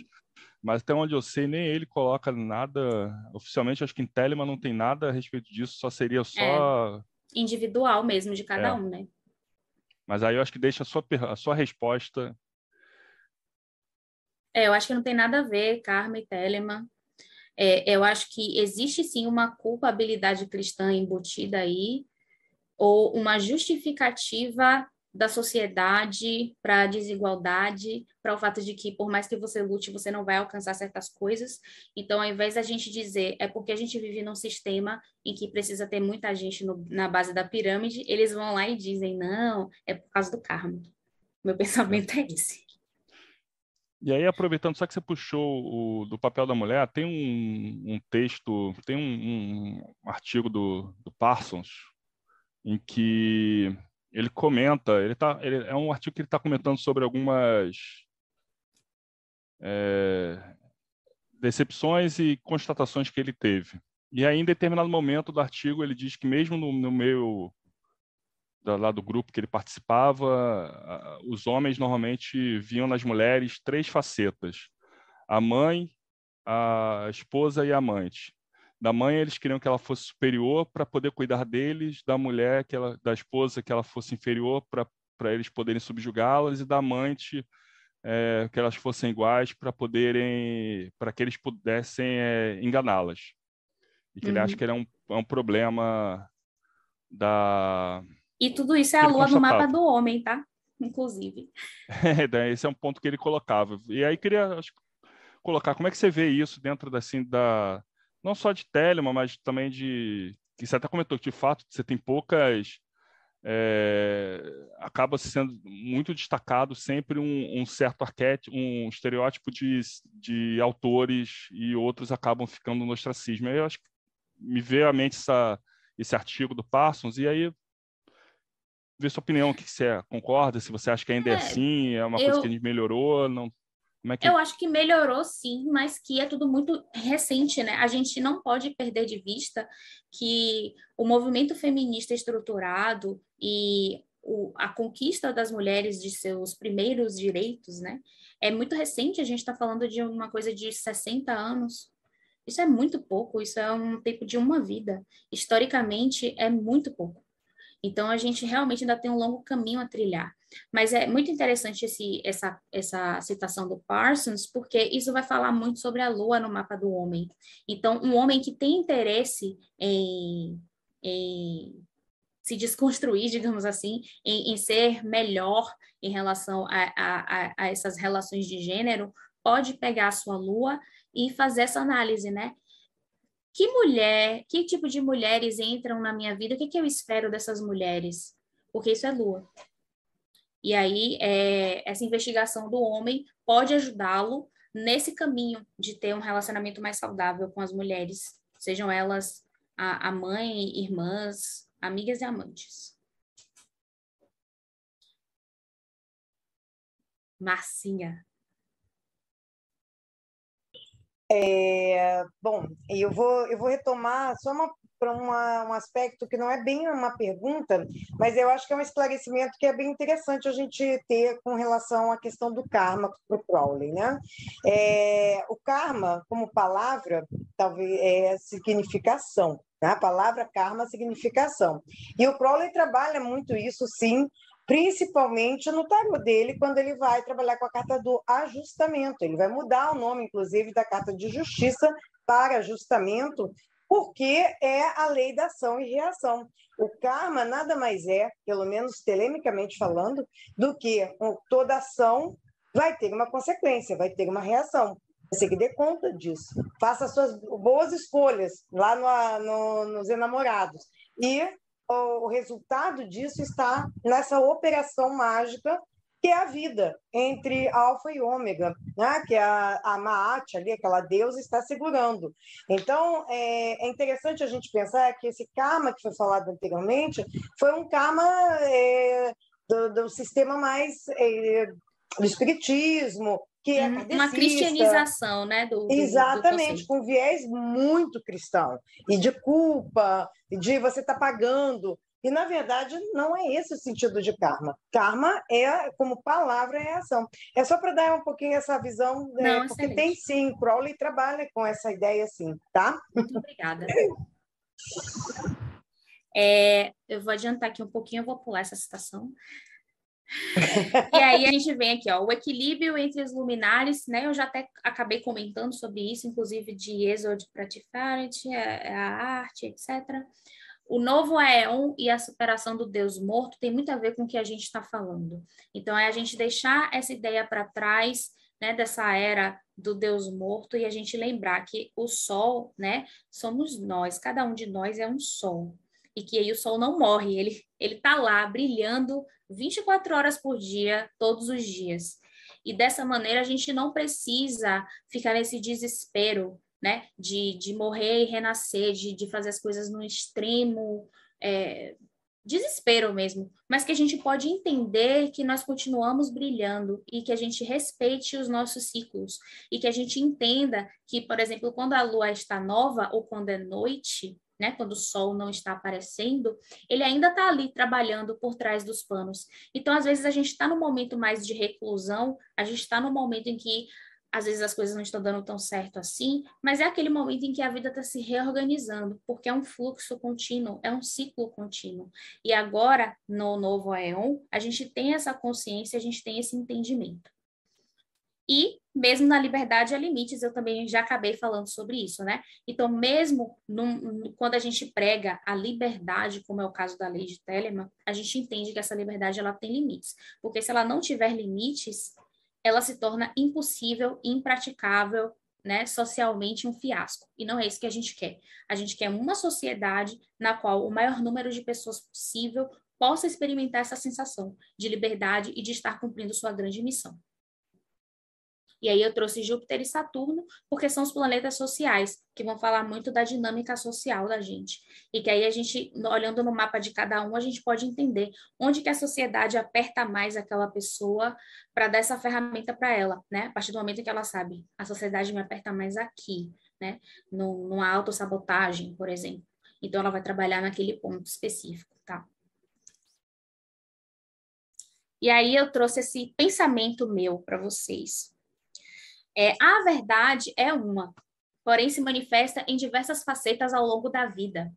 mas até onde eu sei, nem ele coloca nada, oficialmente, acho que em Telemann não tem nada a respeito disso, só seria só... É, individual mesmo, de cada é. um, né? Mas aí eu acho que deixa a sua, a sua resposta... É, eu acho que não tem nada a ver, Karma e Telemann. É, eu acho que existe sim uma culpabilidade cristã embutida aí, ou uma justificativa da sociedade para a desigualdade, para o fato de que, por mais que você lute, você não vai alcançar certas coisas. Então, ao invés da gente dizer é porque a gente vive num sistema em que precisa ter muita gente no, na base da pirâmide, eles vão lá e dizem, não, é por causa do karma. Meu pensamento é esse. E aí, aproveitando, só que você puxou o, do papel da mulher, tem um, um texto, tem um, um artigo do, do, Parsons, em que ele comenta, ele tá, ele, é um artigo que ele está comentando sobre algumas é, decepções e constatações que ele teve. E aí, em determinado momento do artigo, ele diz que mesmo no, no meio lá do grupo que ele participava, os homens normalmente viam nas mulheres três facetas: a mãe, a esposa e a amante. Da mãe eles queriam que ela fosse superior para poder cuidar deles, da mulher que ela, da esposa que ela fosse inferior para para eles poderem subjugá-las e da amante é, que elas fossem iguais para poderem para que eles pudessem é, enganá-las e que uhum. ele acha que ele é um, é um problema da e tudo isso é a lua no mapa do homem, tá? Inclusive. É, esse é um ponto que ele colocava. E aí queria acho, colocar como é que você vê isso dentro assim da não só de Telema, mas também de que você até comentou que de fato você tem poucas é, acaba sendo muito destacado sempre um, um, certo arquétipo, um estereótipo de, de autores e outros acabam ficando no ostracismo. Aí eu acho que me veio à mente essa, esse artigo do Parsons e aí ver sua opinião, o que você concorda, se você acha que ainda é, é assim, é uma eu, coisa que a gente melhorou, não... Como é que... Eu acho que melhorou sim, mas que é tudo muito recente, né? A gente não pode perder de vista que o movimento feminista estruturado e o, a conquista das mulheres de seus primeiros direitos, né? É muito recente, a gente está falando de uma coisa de 60 anos. Isso é muito pouco, isso é um tempo de uma vida. Historicamente, é muito pouco. Então, a gente realmente ainda tem um longo caminho a trilhar. Mas é muito interessante esse, essa, essa citação do Parsons, porque isso vai falar muito sobre a lua no mapa do homem. Então, um homem que tem interesse em, em se desconstruir, digamos assim, em, em, ser melhor em relação a, a, a, essas relações de gênero, pode pegar a sua lua e fazer essa análise, né? Que mulher, que tipo de mulheres entram na minha vida? O que, que eu espero dessas mulheres? Porque isso é lua. E aí, é, essa investigação do homem pode ajudá-lo nesse caminho de ter um relacionamento mais saudável com as mulheres, sejam elas a, a mãe, irmãs, amigas e amantes. Marcinha. É, bom, eu vou, eu vou retomar só uma para um aspecto que não é bem uma pergunta, mas eu acho que é um esclarecimento que é bem interessante a gente ter com relação à questão do karma para o Crowley. Né? É, o karma, como palavra, talvez é significação. Né? A palavra karma significação. E o Crowley trabalha muito isso, sim, principalmente no tarô dele, quando ele vai trabalhar com a carta do ajustamento. Ele vai mudar o nome, inclusive, da carta de justiça para ajustamento, porque é a lei da ação e reação. O karma nada mais é, pelo menos telemicamente falando, do que toda ação vai ter uma consequência, vai ter uma reação. Você que dê conta disso. Faça suas boas escolhas lá no, no, nos enamorados. E o, resultado disso está nessa operação mágica que é a vida entre alfa e ômega, né? que a, a Maat ali, aquela deusa, está segurando. Então, é, é, interessante a gente pensar que esse karma que foi falado anteriormente foi um karma é, do, do, sistema mais é, do espiritismo, que é uhum. uma cristianização, né? Do, Exatamente, do com viés muito cristão e de culpa, de você estar tá pagando. E, na verdade, não é esse o sentido de karma. Karma é, como palavra, é ação. É só para dar um pouquinho essa visão, né, não, é, porque tem sim, Crowley trabalha com essa ideia sim, tá? Muito obrigada. É, eu vou adiantar aqui um pouquinho, eu vou pular essa citação. E aí a gente vem aqui, ó, o equilíbrio entre os luminares, né? Eu já até acabei comentando sobre isso, inclusive de Exod para Tiferet, a, a arte, etc. O novo Aeon e a superação do Deus morto tem muito a ver com o que a gente está falando. Então, é a gente deixar essa ideia para trás, né, dessa era do Deus morto e a gente lembrar que o sol, né, somos nós, cada um de nós é um sol. E que aí o sol não morre, ele ele tá lá brilhando 24 horas por dia, todos os dias. E dessa maneira a gente não precisa ficar nesse desespero né? De, de morrer e renascer, de, de fazer as coisas no extremo é, desespero mesmo, mas que a gente pode entender que nós continuamos brilhando e que a gente respeite os nossos ciclos e que a gente entenda que, por exemplo, quando a lua está nova ou quando é noite, né, quando o sol não está aparecendo, ele ainda está ali trabalhando por trás dos panos. Então, às vezes, a gente está no momento mais de reclusão, a gente está no momento em que às vezes as coisas não estão dando tão certo assim, mas é aquele momento em que a vida está se reorganizando, porque é um fluxo contínuo, é um ciclo contínuo. E agora, no novo Aeon, a gente tem essa consciência, a gente tem esse entendimento. E mesmo na liberdade há limites, eu também já acabei falando sobre isso, né? Então, mesmo quando a gente prega a liberdade, como é o caso da lei de Telemann, a gente entende que essa liberdade ela tem limites, porque se ela não tiver limites, ela se torna impossível, impraticável, né, socialmente um fiasco. E não é isso que a gente quer. A gente quer uma sociedade na qual o maior número de pessoas possível possa experimentar essa sensação de liberdade e de estar cumprindo sua grande missão. E aí eu trouxe Júpiter e Saturno, porque são os planetas sociais, que vão falar muito da dinâmica social da gente. E que aí a gente, olhando no mapa de cada um, a gente pode entender onde que a sociedade aperta mais aquela pessoa para dar essa ferramenta para ela, né? A partir do momento que ela sabe, a sociedade me aperta mais aqui, né? No, numa autossabotagem, por exemplo. Então ela vai trabalhar naquele ponto específico, tá? E aí eu trouxe esse pensamento meu para vocês. É, a verdade é uma, porém se manifesta em diversas facetas ao longo da vida.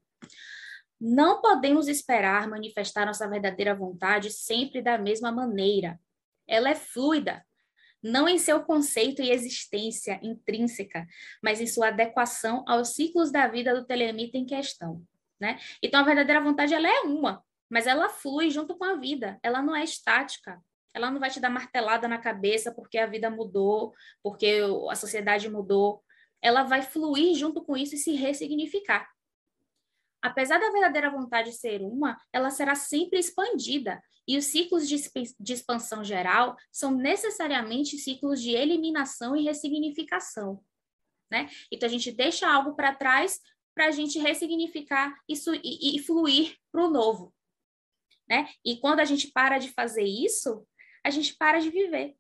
Não podemos esperar manifestar nossa verdadeira vontade sempre da mesma maneira. Ela é fluida, não em seu conceito e existência intrínseca, mas em sua adequação aos ciclos da vida do telemita em questão. Né? Então, a verdadeira vontade ela é uma, mas ela flui junto com a vida, ela não é estática. Ela não vai te dar martelada na cabeça porque a vida mudou, porque a sociedade mudou. Ela vai fluir junto com isso e se ressignificar. Apesar da verdadeira vontade ser uma, ela será sempre expandida, e os ciclos de, expansão geral são necessariamente ciclos de eliminação e ressignificação. Né? Então, a gente deixa algo para trás para a gente ressignificar isso e, e fluir para o novo. Né? E quando a gente para de fazer isso, a gente para de viver.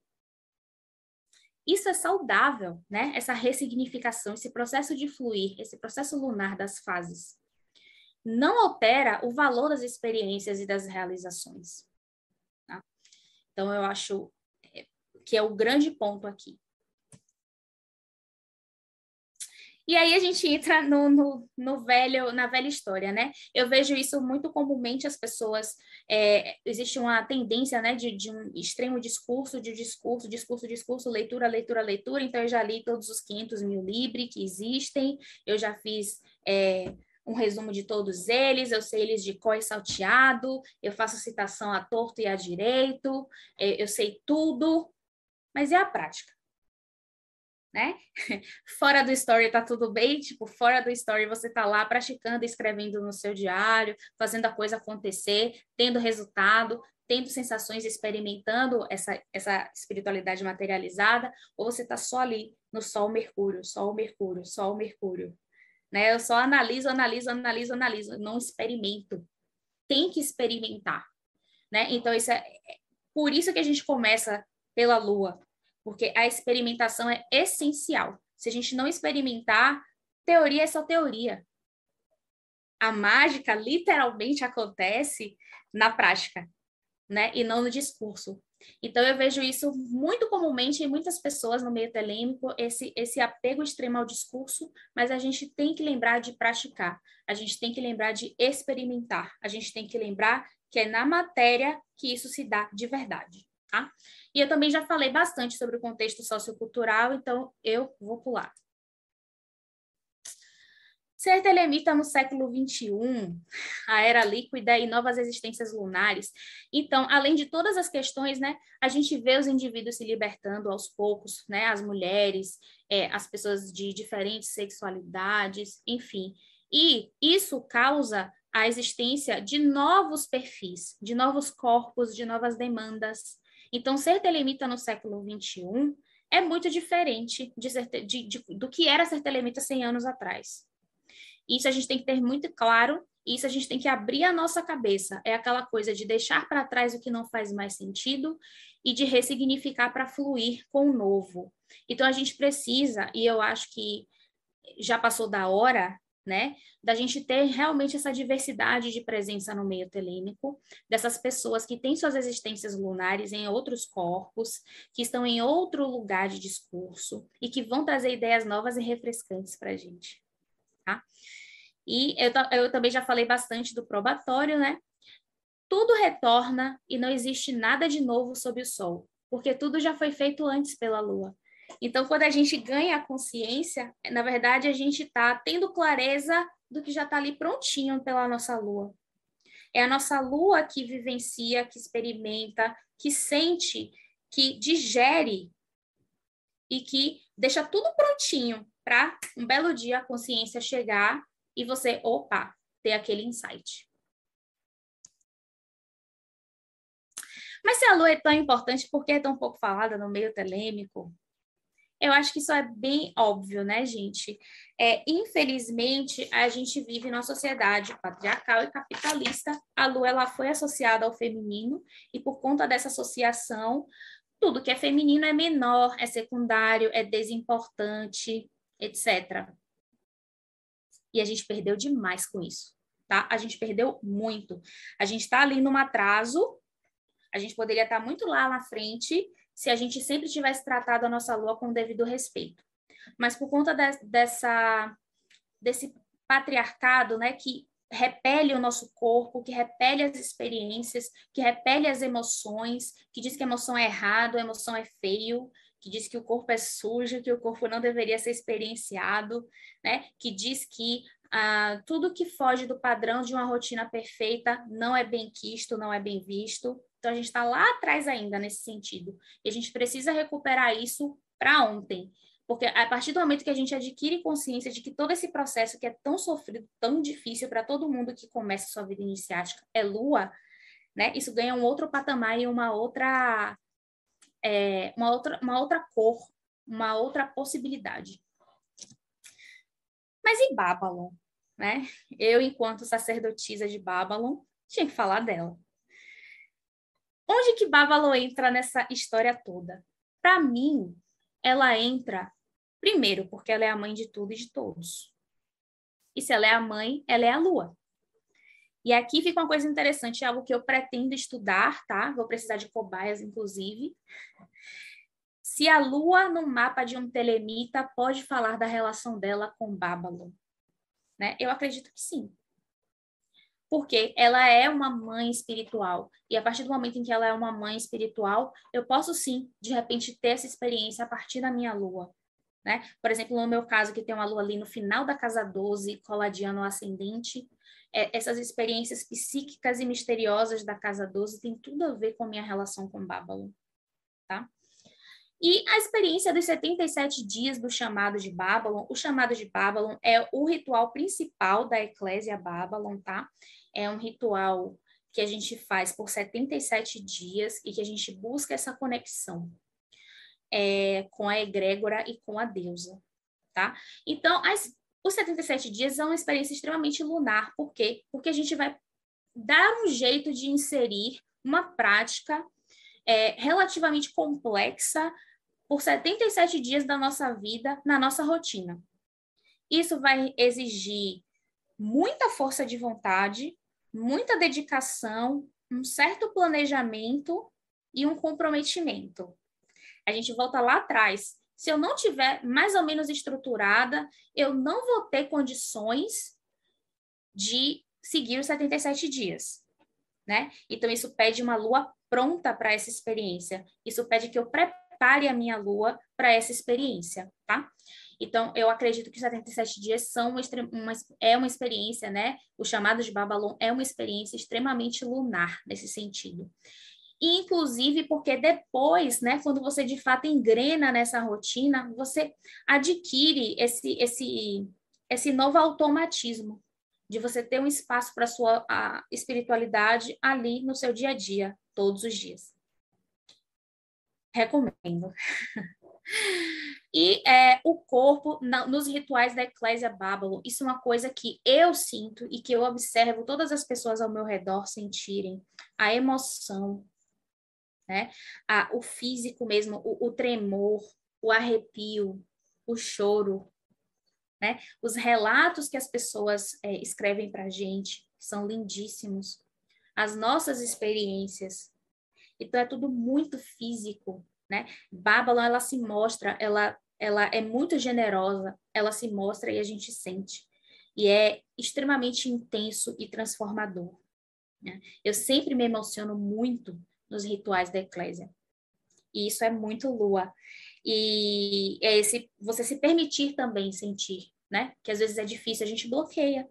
Isso é saudável, né? Essa ressignificação, esse processo de fluir, esse processo lunar das fases. Não altera o valor das experiências e das realizações. Tá? Então, eu acho é, que é o grande ponto aqui. E aí a gente entra no, no, no, velho, na velha história, né? Eu vejo isso muito comumente as pessoas. É, existe uma tendência, né, de, de, um extremo discurso, de discurso, discurso, discurso, leitura, leitura, leitura. Então eu já li todos os 500 mil livros que existem. Eu já fiz é, um resumo de todos eles. Eu sei eles de cor e salteado. Eu faço citação a torto e a direito. É, eu sei tudo. Mas é a prática? Né? fora do story tá tudo bem, tipo, fora do story você tá lá praticando, escrevendo no seu diário, fazendo a coisa acontecer, tendo resultado, tendo sensações, experimentando essa, essa espiritualidade materializada, ou você tá só ali no Sol Mercúrio, Sol Mercúrio, Sol Mercúrio, né? Eu só analiso, analiso, analiso, analiso, não experimento. Tem que experimentar, né? Então isso é, é por isso que a gente começa pela Lua, porque a experimentação é essencial. Se a gente não experimentar, teoria é só teoria. A mágica literalmente acontece na prática, né? E não no discurso. Então eu vejo isso muito comumente em muitas pessoas no meio telêmico, esse esse apego extremo ao discurso, mas a gente tem que lembrar de praticar. A gente tem que lembrar de experimentar. A gente tem que lembrar que é na matéria que isso se dá de verdade, tá? E eu também já falei bastante sobre o contexto sociocultural, então eu vou pular. Ser telemita no século XXI, a era líquida e novas existências lunares. Então, além de todas as questões, né, a gente vê os indivíduos se libertando aos poucos, né, as mulheres, é, as pessoas de diferentes sexualidades, enfim. E isso causa a existência de novos perfis, de novos corpos, de novas demandas. Então, ser telemita no século XXI é muito diferente de ser, de, de, do que era ser telemita 100 anos atrás. Isso a gente tem que ter muito claro, isso a gente tem que abrir a nossa cabeça. É aquela coisa de deixar para trás o que não faz mais sentido e de ressignificar para fluir com o novo. Então, a gente precisa, e eu acho que já passou da hora né? Da gente ter realmente essa diversidade de presença no meio telêmico, dessas pessoas que têm suas existências lunares em outros corpos, que estão em outro lugar de discurso e que vão trazer ideias novas e refrescantes para a gente, tá? E eu, eu também já falei bastante do probatório, né? Tudo retorna e não existe nada de novo sob o sol, porque tudo já foi feito antes pela lua. Então, quando a gente ganha a consciência, na verdade, a gente está tendo clareza do que já está ali prontinho pela nossa lua. É a nossa lua que vivencia, que experimenta, que sente, que digere e que deixa tudo prontinho para um belo dia a consciência chegar e você, opa, ter aquele insight. Mas se a lua é tão importante, por que é tão pouco falada no meio telêmico? Eu acho que isso é bem óbvio, né, gente? É, infelizmente, a gente vive numa sociedade patriarcal e capitalista. A lua ela foi associada ao feminino e por conta dessa associação, tudo que é feminino é menor, é secundário, é desimportante, etc. E a gente perdeu demais com isso, tá? A gente perdeu muito. A gente está ali num atraso. A gente poderia estar tá muito lá na frente se a gente sempre tivesse tratado a nossa lua com o devido respeito. Mas por conta de, dessa, desse patriarcado, né, que repele o nosso corpo, que repele as experiências, que repele as emoções, que diz que a emoção é errado, a emoção é feio, que diz que o corpo é sujo, que o corpo não deveria ser experienciado, né? Que diz que ah, tudo que foge do padrão de uma rotina perfeita não é bem quisto, não é bem visto. Então a gente está lá atrás ainda nesse sentido. E a gente precisa recuperar isso para ontem. Porque a partir do momento que a gente adquire consciência de que todo esse processo que é tão sofrido, tão difícil para todo mundo que começa sua vida iniciática é lua, né? Isso ganha um outro patamar e uma outra, é, uma outra, uma outra cor, uma outra possibilidade. Mas e Babylon, né? Eu, enquanto sacerdotisa de Babylon, tinha que falar dela. Onde que Babylon entra nessa história toda? Para mim, ela entra Primeiro, porque ela é a mãe de tudo e de todos. E se ela é a mãe, ela é a lua. E aqui fica uma coisa interessante, algo que eu pretendo estudar, tá? Vou precisar de cobaias, inclusive. Se a lua no mapa de um telemita pode falar da relação dela com Babylon, né? Eu acredito que sim. Porque ela é uma mãe espiritual. E a partir do momento em que ela é uma mãe espiritual, eu posso sim, de repente, ter essa experiência a partir da minha lua. Né? Por exemplo, no meu caso, que tem uma lua ali no final da casa 12, coladiano ascendente, é, essas experiências psíquicas e misteriosas da casa 12 têm tudo a ver com a minha relação com Babylon. Tá? E a experiência dos 77 dias do chamado de Babylon, o chamado de Babylon é o ritual principal da Eclésia Babylon, tá? É um ritual que a gente faz por 77 dias e que a gente busca essa conexão é, com a egrégora e com a deusa, tá? Então, as, os 77 dias é uma experiência extremamente lunar. Por quê? Porque a gente vai dar um jeito de inserir uma prática é, relativamente complexa por 77 dias da nossa vida na nossa rotina. Isso vai exigir muita força de vontade, muita dedicação, um certo planejamento e um comprometimento a gente volta lá atrás. Se eu não tiver mais ou menos estruturada, eu não vou ter condições de seguir os 77 dias, né? Então isso pede uma lua pronta para essa experiência. Isso pede que eu prepare a minha lua para essa experiência, tá? Então, eu acredito que os 77 dias são uma, uma, é uma experiência, né? O chamado de Babylon é uma experiência extremamente lunar nesse sentido inclusive porque depois, né, quando você de fato engrena nessa rotina, você adquire esse esse esse novo automatismo de você ter um espaço para sua a espiritualidade ali no seu dia a dia, todos os dias. Recomendo. E é, o corpo, na, nos rituais da Eclésia Babylon, isso é uma coisa que eu sinto e que eu observo todas as pessoas ao meu redor sentirem. A emoção, né? Ah, o físico mesmo, o, o tremor, o arrepio, o choro, né? Os relatos que as pessoas é, escrevem para a gente são lindíssimos. As nossas experiências. Então, é tudo muito físico, né? Babylon, ela se mostra, ela, ela é muito generosa, ela se mostra e a gente sente. E é extremamente intenso e transformador. Né? Eu sempre me emociono muito nos rituais da eclésia. E isso é muito lua. E é esse você se permitir também sentir, né? Que às vezes é difícil, a gente bloqueia.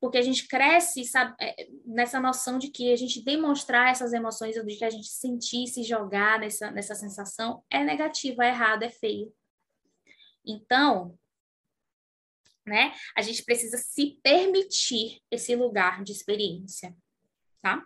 Porque a gente cresce sabe, é, nessa noção de que a gente demonstrar essas emoções, de que a gente sentir, se jogar nessa, nessa sensação, é negativo, é errado, é feio. Então, né? A gente precisa se permitir esse lugar de experiência, tá?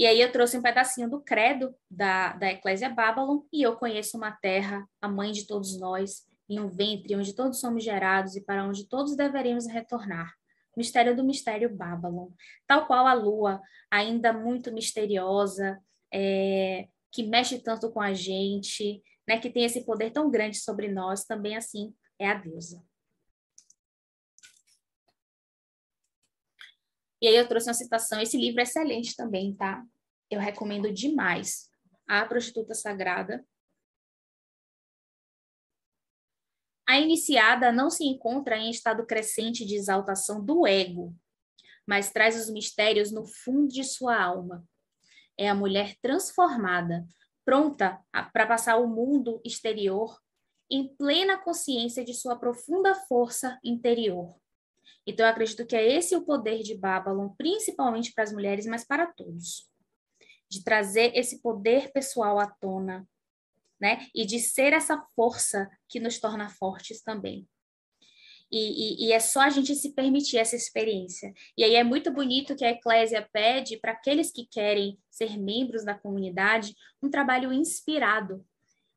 E aí eu trouxe um pedacinho do credo da, da Eclésia Babylon, e eu conheço uma terra, a mãe de todos nós, em um ventre onde todos somos gerados e para onde todos deveríamos retornar. Mistério do mistério Babylon. Tal qual a lua, ainda muito misteriosa, é, que mexe tanto com a gente, né, que tem esse poder tão grande sobre nós, também assim é a deusa. E aí eu trouxe uma citação, esse livro é excelente também, tá? Eu recomendo demais. A Prostituta Sagrada. A iniciada não se encontra em estado crescente de exaltação do ego, mas traz os mistérios no fundo de sua alma. É a mulher transformada, pronta para passar o mundo exterior em plena consciência de sua profunda força interior. Então, eu acredito que é esse o poder de Babylon, principalmente para as mulheres, mas para todos. De trazer esse poder pessoal à tona, né? E de ser essa força que nos torna fortes também. E, e, e, é só a gente se permitir essa experiência. E aí é muito bonito que a Eclésia pede para aqueles que querem ser membros da comunidade um trabalho inspirado,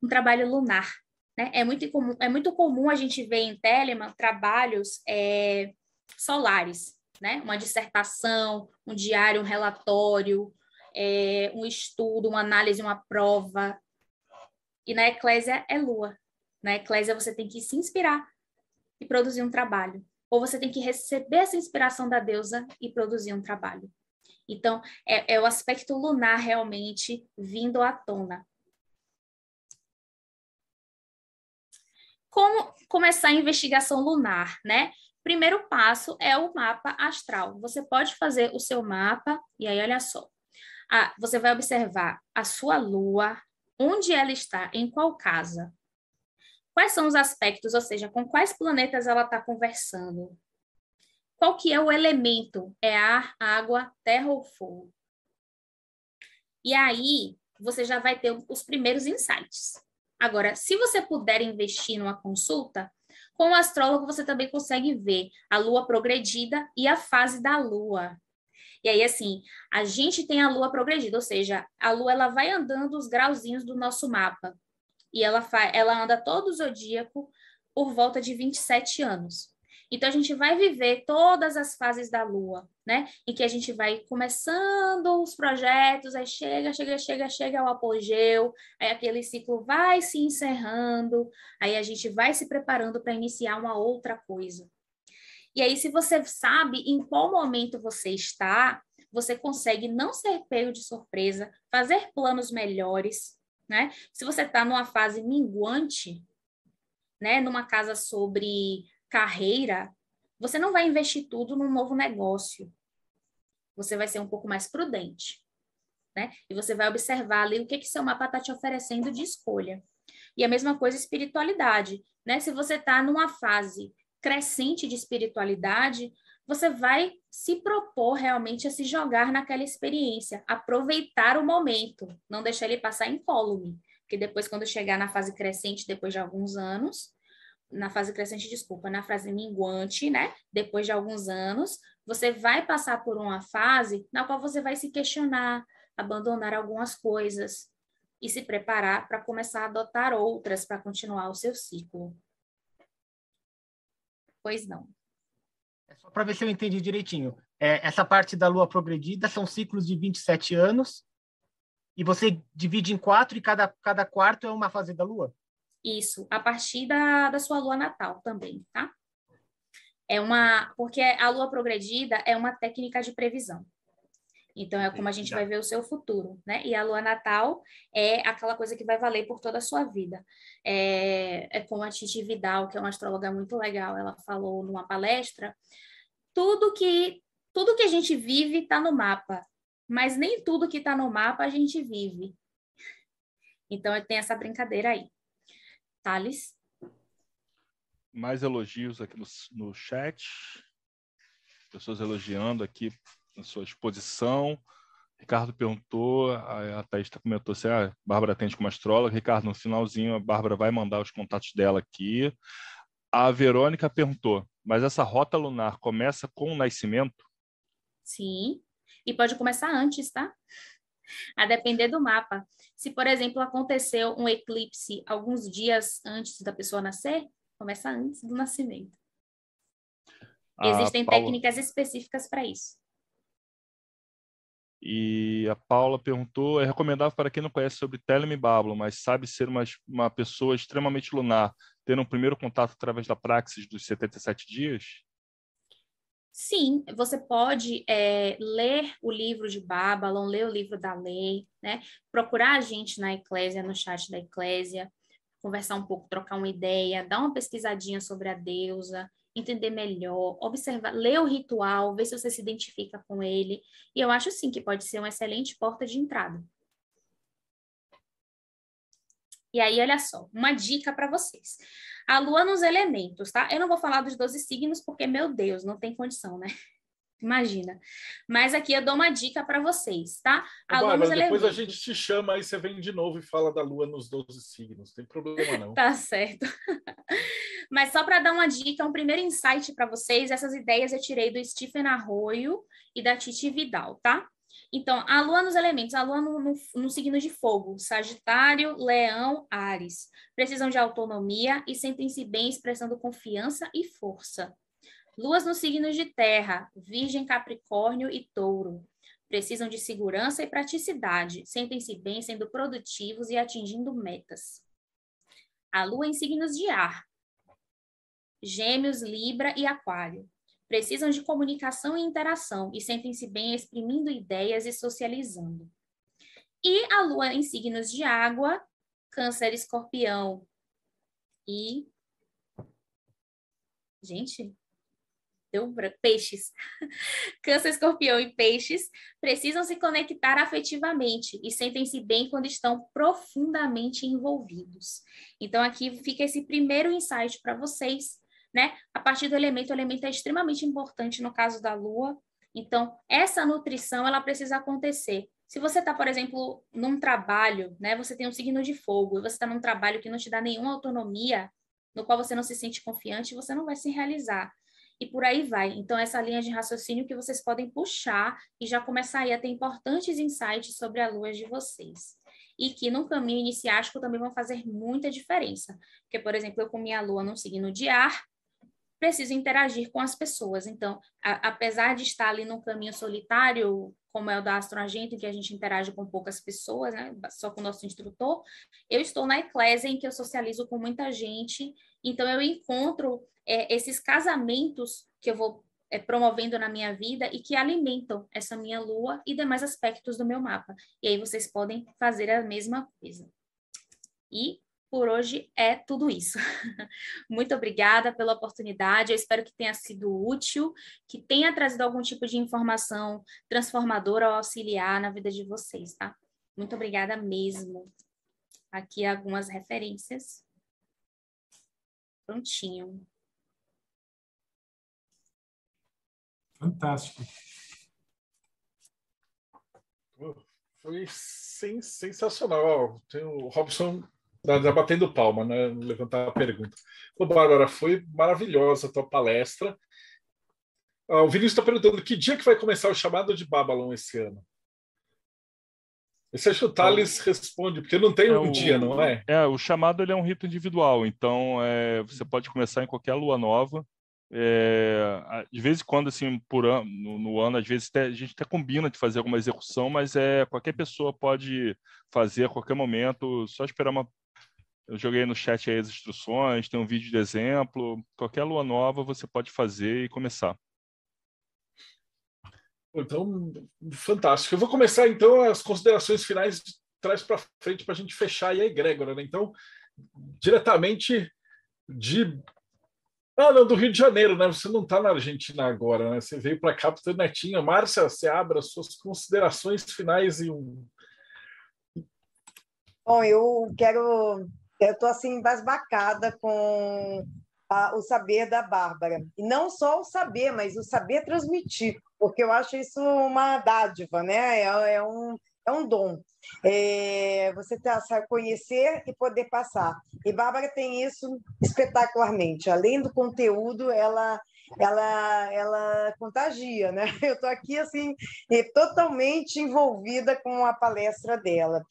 um trabalho lunar. Né? É, muito comum, é muito comum a gente ver em Telemann trabalhos é, solares, né? uma dissertação, um diário, um relatório, é, um estudo, uma análise, uma prova. E na Eclésia é lua. Na Eclésia você tem que se inspirar e produzir um trabalho. Ou você tem que receber essa inspiração da deusa e produzir um trabalho. Então, é, é o aspecto lunar realmente vindo à tona. Como começar a investigação lunar, né? Primeiro passo é o mapa astral. Você pode fazer o seu mapa, e aí, olha só. Você vai observar a sua lua, onde ela está, em qual casa, Quais são os aspectos, ou seja, com quais planetas ela está conversando? Qual que é o elemento? É ar, água, terra ou fogo? E aí, você já vai ter os primeiros insights. Agora, se você puder investir numa consulta, com o astrólogo você também consegue ver a lua progredida e a fase da lua. E aí, assim, a gente tem a lua progredida, ou seja, a lua ela vai andando os grauzinhos do nosso mapa e ela, ela anda todo o zodíaco por volta de 27 anos. Então, a gente vai viver todas as fases da Lua, né? Em que a gente vai começando os projetos, aí chega, chega, chega, chega ao apogeu, aí aquele ciclo vai se encerrando, aí a gente vai se preparando para iniciar uma outra coisa. E aí, se você sabe em qual momento você está, você consegue não ser pego de surpresa, fazer planos melhores, né? Se você está numa fase minguante, né, numa casa sobre carreira, você não vai investir tudo num novo negócio. Você vai ser um pouco mais prudente, né? E você vai observar ali o que que seu mapa está te oferecendo de escolha. E a mesma coisa espiritualidade, né? Se você está numa fase crescente de espiritualidade, você vai se propor realmente a se jogar naquela experiência, aproveitar o momento, não deixar ele passar incólume, porque depois, quando chegar na fase crescente, depois de alguns anos, na fase crescente, desculpa, na fase minguante, né? Depois de alguns anos, você vai passar por uma fase na qual você vai se questionar, abandonar algumas coisas e se preparar para começar a adotar outras para continuar o seu ciclo. Pois não. É só para ver se eu entendi direitinho. É, essa parte da lua progredida são ciclos de 27 anos, e você divide em quatro, e cada, cada quarto é uma fase da lua? Isso, a partir da, da sua lua natal também, tá? É uma. Porque a lua progredida é uma técnica de previsão. Então, é como a gente vai ver o seu futuro, né? E a lua natal é aquela coisa que vai valer por toda a sua vida. É, é como a Titi Vidal, que é uma astróloga muito legal, ela falou numa palestra, tudo que tudo que a gente vive está no mapa, mas nem tudo que está no mapa a gente vive. Então, tem essa brincadeira aí. Thales? Mais elogios aqui no, no chat. Pessoas elogiando aqui na sua exposição. Ricardo perguntou, a Thaís comentou se a Bárbara atende como astróloga. Ricardo, no finalzinho, a Bárbara vai mandar os contatos dela aqui. A Verônica perguntou, mas essa rota lunar começa com o nascimento? Sim, e pode começar antes, tá? A depender do mapa. Se, por exemplo, aconteceu um eclipse alguns dias antes da pessoa nascer, começa antes do nascimento. Existem Paula... técnicas específicas para isso. E a Paula perguntou: é recomendável para quem não conhece sobre Telem Babylon, mas sabe ser uma, uma pessoa extremamente lunar, ter um primeiro contato através da praxis dos 77 dias? Sim, você pode é, ler o livro de Babylon, ler o livro da lei, né? procurar a gente na Eclésia, no chat da Eclésia, conversar um pouco, trocar uma ideia, dar uma pesquisadinha sobre a deusa entender melhor, observar, ler o ritual, ver se você se identifica com ele. E eu acho sim que pode ser uma excelente porta de entrada. E aí, olha só, uma dica para vocês. A lua nos elementos, tá? Eu não vou falar dos 12 signos, porque, meu Deus, não tem condição, né? Imagina. Mas aqui eu dou uma dica para vocês, tá? A Bárbara, depois elementos. a gente te chama, aí você vem de novo e fala da lua nos 12 signos. Não tem problema, não. tá certo. Mas só para dar uma dica, um primeiro insight para vocês, essas ideias eu tirei do Stephen Arroyo e da Titi Vidal, tá? Então, a lua nos elementos, a lua no, no, no, signo de fogo, Sagitário, Leão, Ares. Precisam de autonomia e sentem-se bem expressando confiança e força. Luas nos signos de terra, Virgem, Capricórnio e Touro. Precisam de segurança e praticidade, sentem-se bem sendo produtivos e atingindo metas. A lua em signos de ar, Gêmeos, Libra e Aquário precisam de comunicação e interação e sentem-se bem exprimindo ideias e socializando. E a lua em signos de água, Câncer, Escorpião e. Gente, deu branco. Peixes. Câncer, Escorpião e Peixes precisam se conectar afetivamente e sentem-se bem quando estão profundamente envolvidos. Então, aqui fica esse primeiro insight para vocês né? A partir do elemento, o elemento é extremamente importante no caso da lua. Então, essa nutrição, ela precisa acontecer. Se você está, por exemplo, num trabalho, né? Você tem um signo de fogo e você está num trabalho que não te dá nenhuma autonomia, no qual você não se sente confiante, você não vai se realizar. E por aí vai. Então, essa linha de raciocínio que vocês podem puxar e já começar aí a ter importantes insights sobre a lua de vocês e que no caminho iniciático também vão fazer muita diferença. Porque, por exemplo, eu com minha lua num signo de ar, preciso interagir com as pessoas. Então, a, apesar de estar ali num caminho solitário, como é o da astroagente, em que a gente interage com poucas pessoas, né, só com o nosso instrutor, eu estou na eclésia em que eu socializo com muita gente, então eu encontro é, esses casamentos que eu vou é, promovendo na minha vida e que alimentam essa minha lua e demais aspectos do meu mapa. E aí vocês podem fazer a mesma coisa. E por hoje é tudo isso. Muito obrigada pela oportunidade. Eu espero que tenha sido útil, que tenha trazido algum tipo de informação transformadora ou auxiliar na vida de vocês, tá? Muito obrigada mesmo. Aqui algumas referências. Prontinho. Fantástico. Foi sensacional. Tem o Robson já batendo palma, né? Levantar a pergunta. Ô, Bárbara, foi maravilhosa a tua palestra. Ah, o Vinícius está perguntando que dia que vai começar o chamado de Babylon esse ano? Esse acho que o Thales responde, porque não tem é um o, dia, não é? É, o chamado ele é um rito individual, então é, você pode começar em qualquer lua nova. É, de vez em quando, assim, por ano, no, no ano, às vezes a gente até combina de fazer alguma execução, mas é qualquer pessoa pode fazer a qualquer momento, só esperar uma eu joguei no chat aí as instruções, tem um vídeo de exemplo. Qualquer lua nova você pode fazer e começar. Então, fantástico. Eu vou começar então as considerações finais de trás para frente para a gente fechar aí a egrégora. Né? Então, diretamente de ah, não, do Rio de Janeiro, né? Você não está na Argentina agora, né? Você veio para cá para o netinho. Márcia, você abre as suas considerações finais e um. Bom, eu quero eu estou assim embasbacada com a, o saber da Bárbara. E não só o saber, mas o saber transmitir, porque eu acho isso uma dádiva, né? É, é um, é um dom. É, você tá, sabe conhecer e poder passar. E Bárbara tem isso espetacularmente. Além do conteúdo, ela ela, ela contagia, né? Eu estou aqui, assim, totalmente envolvida com a palestra dela.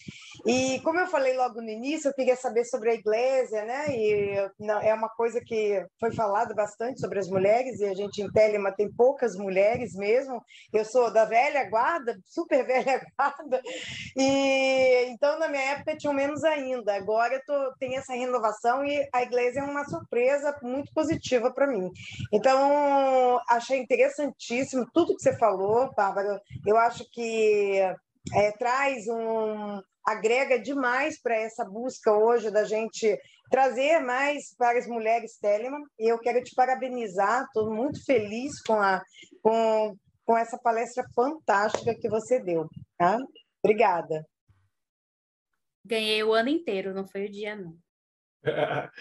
E, como eu falei logo no início, eu queria saber sobre a igreja, né? E é uma coisa que foi falado bastante sobre as mulheres, e a gente em Telema tem poucas mulheres mesmo. Eu sou da velha guarda, super velha guarda, e então, na minha época, tinham menos ainda. Agora eu tô, tem essa renovação e a igreja é uma surpresa muito positiva para mim. Então, então, achei interessantíssimo tudo que você falou, Bárbara. Eu acho que é, traz um, agrega demais para essa busca hoje da gente trazer mais para as mulheres Telemann. E eu quero te parabenizar, estou muito feliz com, a, com, com essa palestra fantástica que você deu. Tá? Obrigada. Ganhei o ano inteiro, não foi o dia, não.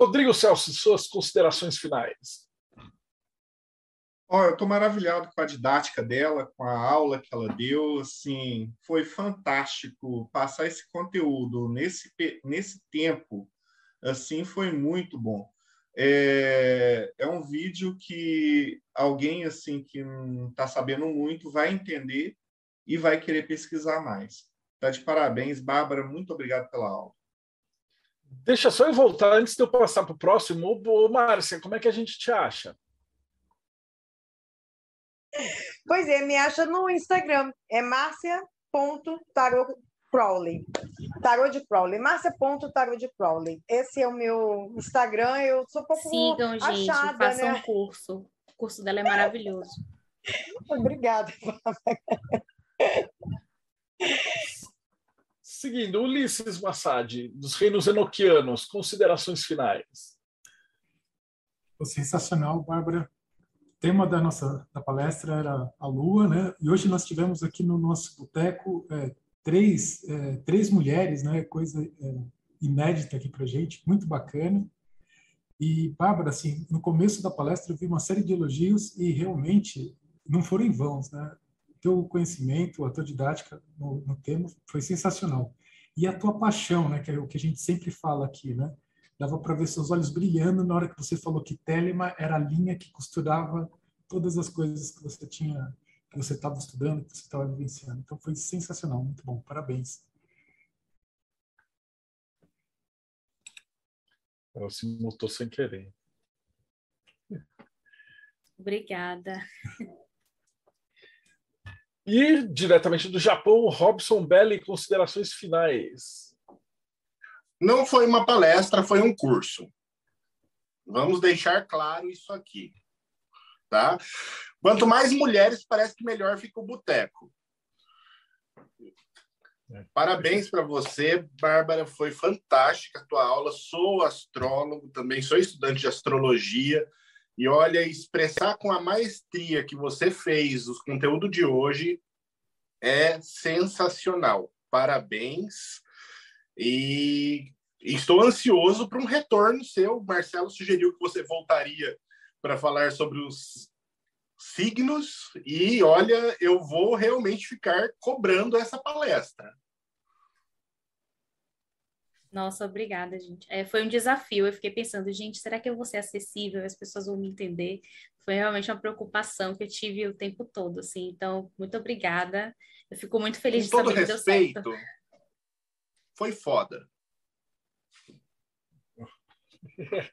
Rodrigo Celso, suas considerações finais. Oh, eu estou maravilhado com a didática dela, com a aula que ela deu. Assim, foi fantástico passar esse conteúdo nesse, nesse tempo. Assim, foi muito bom. É, é um vídeo que alguém assim que não está sabendo muito vai entender e vai querer pesquisar mais. Tá de parabéns, Bárbara. Muito obrigado pela aula. Deixa só eu voltar antes de eu passar para o próximo. Ô, Márcia, como é que a gente te acha? Pois é, me acha no Instagram, é márcia.tarotcrowley. Tarot de Crowley, márcia.tarot de Crowley. Esse é o meu Instagram, eu sou um pouco Sigam, gente, achada, façam né? um curso. O curso dela é maravilhoso. Obrigada. Seguindo, Ulisses Massad, dos Reinos Enoquianos, considerações finais. Sensacional, Bárbara. O tema da nossa da palestra era a Lua, né? E hoje nós tivemos aqui no nosso boteco é, três, é, três mulheres, né? Coisa é, inédita aqui para gente, muito bacana. E, Bárbara, assim, no começo da palestra eu vi uma série de elogios e realmente não foram em vão, né? Teu conhecimento, a tua didática no, no tema foi sensacional. E a tua paixão, né, que é o que a gente sempre fala aqui, né? Dava para ver seus olhos brilhando na hora que você falou que Telema era a linha que costurava todas as coisas que você tinha, que você estava estudando, que você estava vivenciando. Então foi sensacional, muito bom. Parabéns. Ela se mutou sem querer. Obrigada. E, diretamente do Japão, Robson Belli, considerações finais. Não foi uma palestra, foi um curso. Vamos deixar claro isso aqui. Tá? Quanto mais mulheres, parece que melhor fica o boteco. Parabéns para você, Bárbara. Foi fantástica a tua aula. Sou astrólogo, também sou estudante de astrologia. E olha, expressar com a maestria que você fez o conteúdo de hoje é sensacional. Parabéns. E estou ansioso para um retorno seu. O Marcelo sugeriu que você voltaria para falar sobre os signos. E olha, eu vou realmente ficar cobrando essa palestra. Nossa, obrigada, gente. É, foi um desafio. Eu fiquei pensando, gente, será que eu vou ser acessível? As pessoas vão me entender? Foi realmente uma preocupação que eu tive o tempo todo, assim. Então, muito obrigada. Eu fico muito feliz Com de todo saber que respeito, deu certo. foi foda.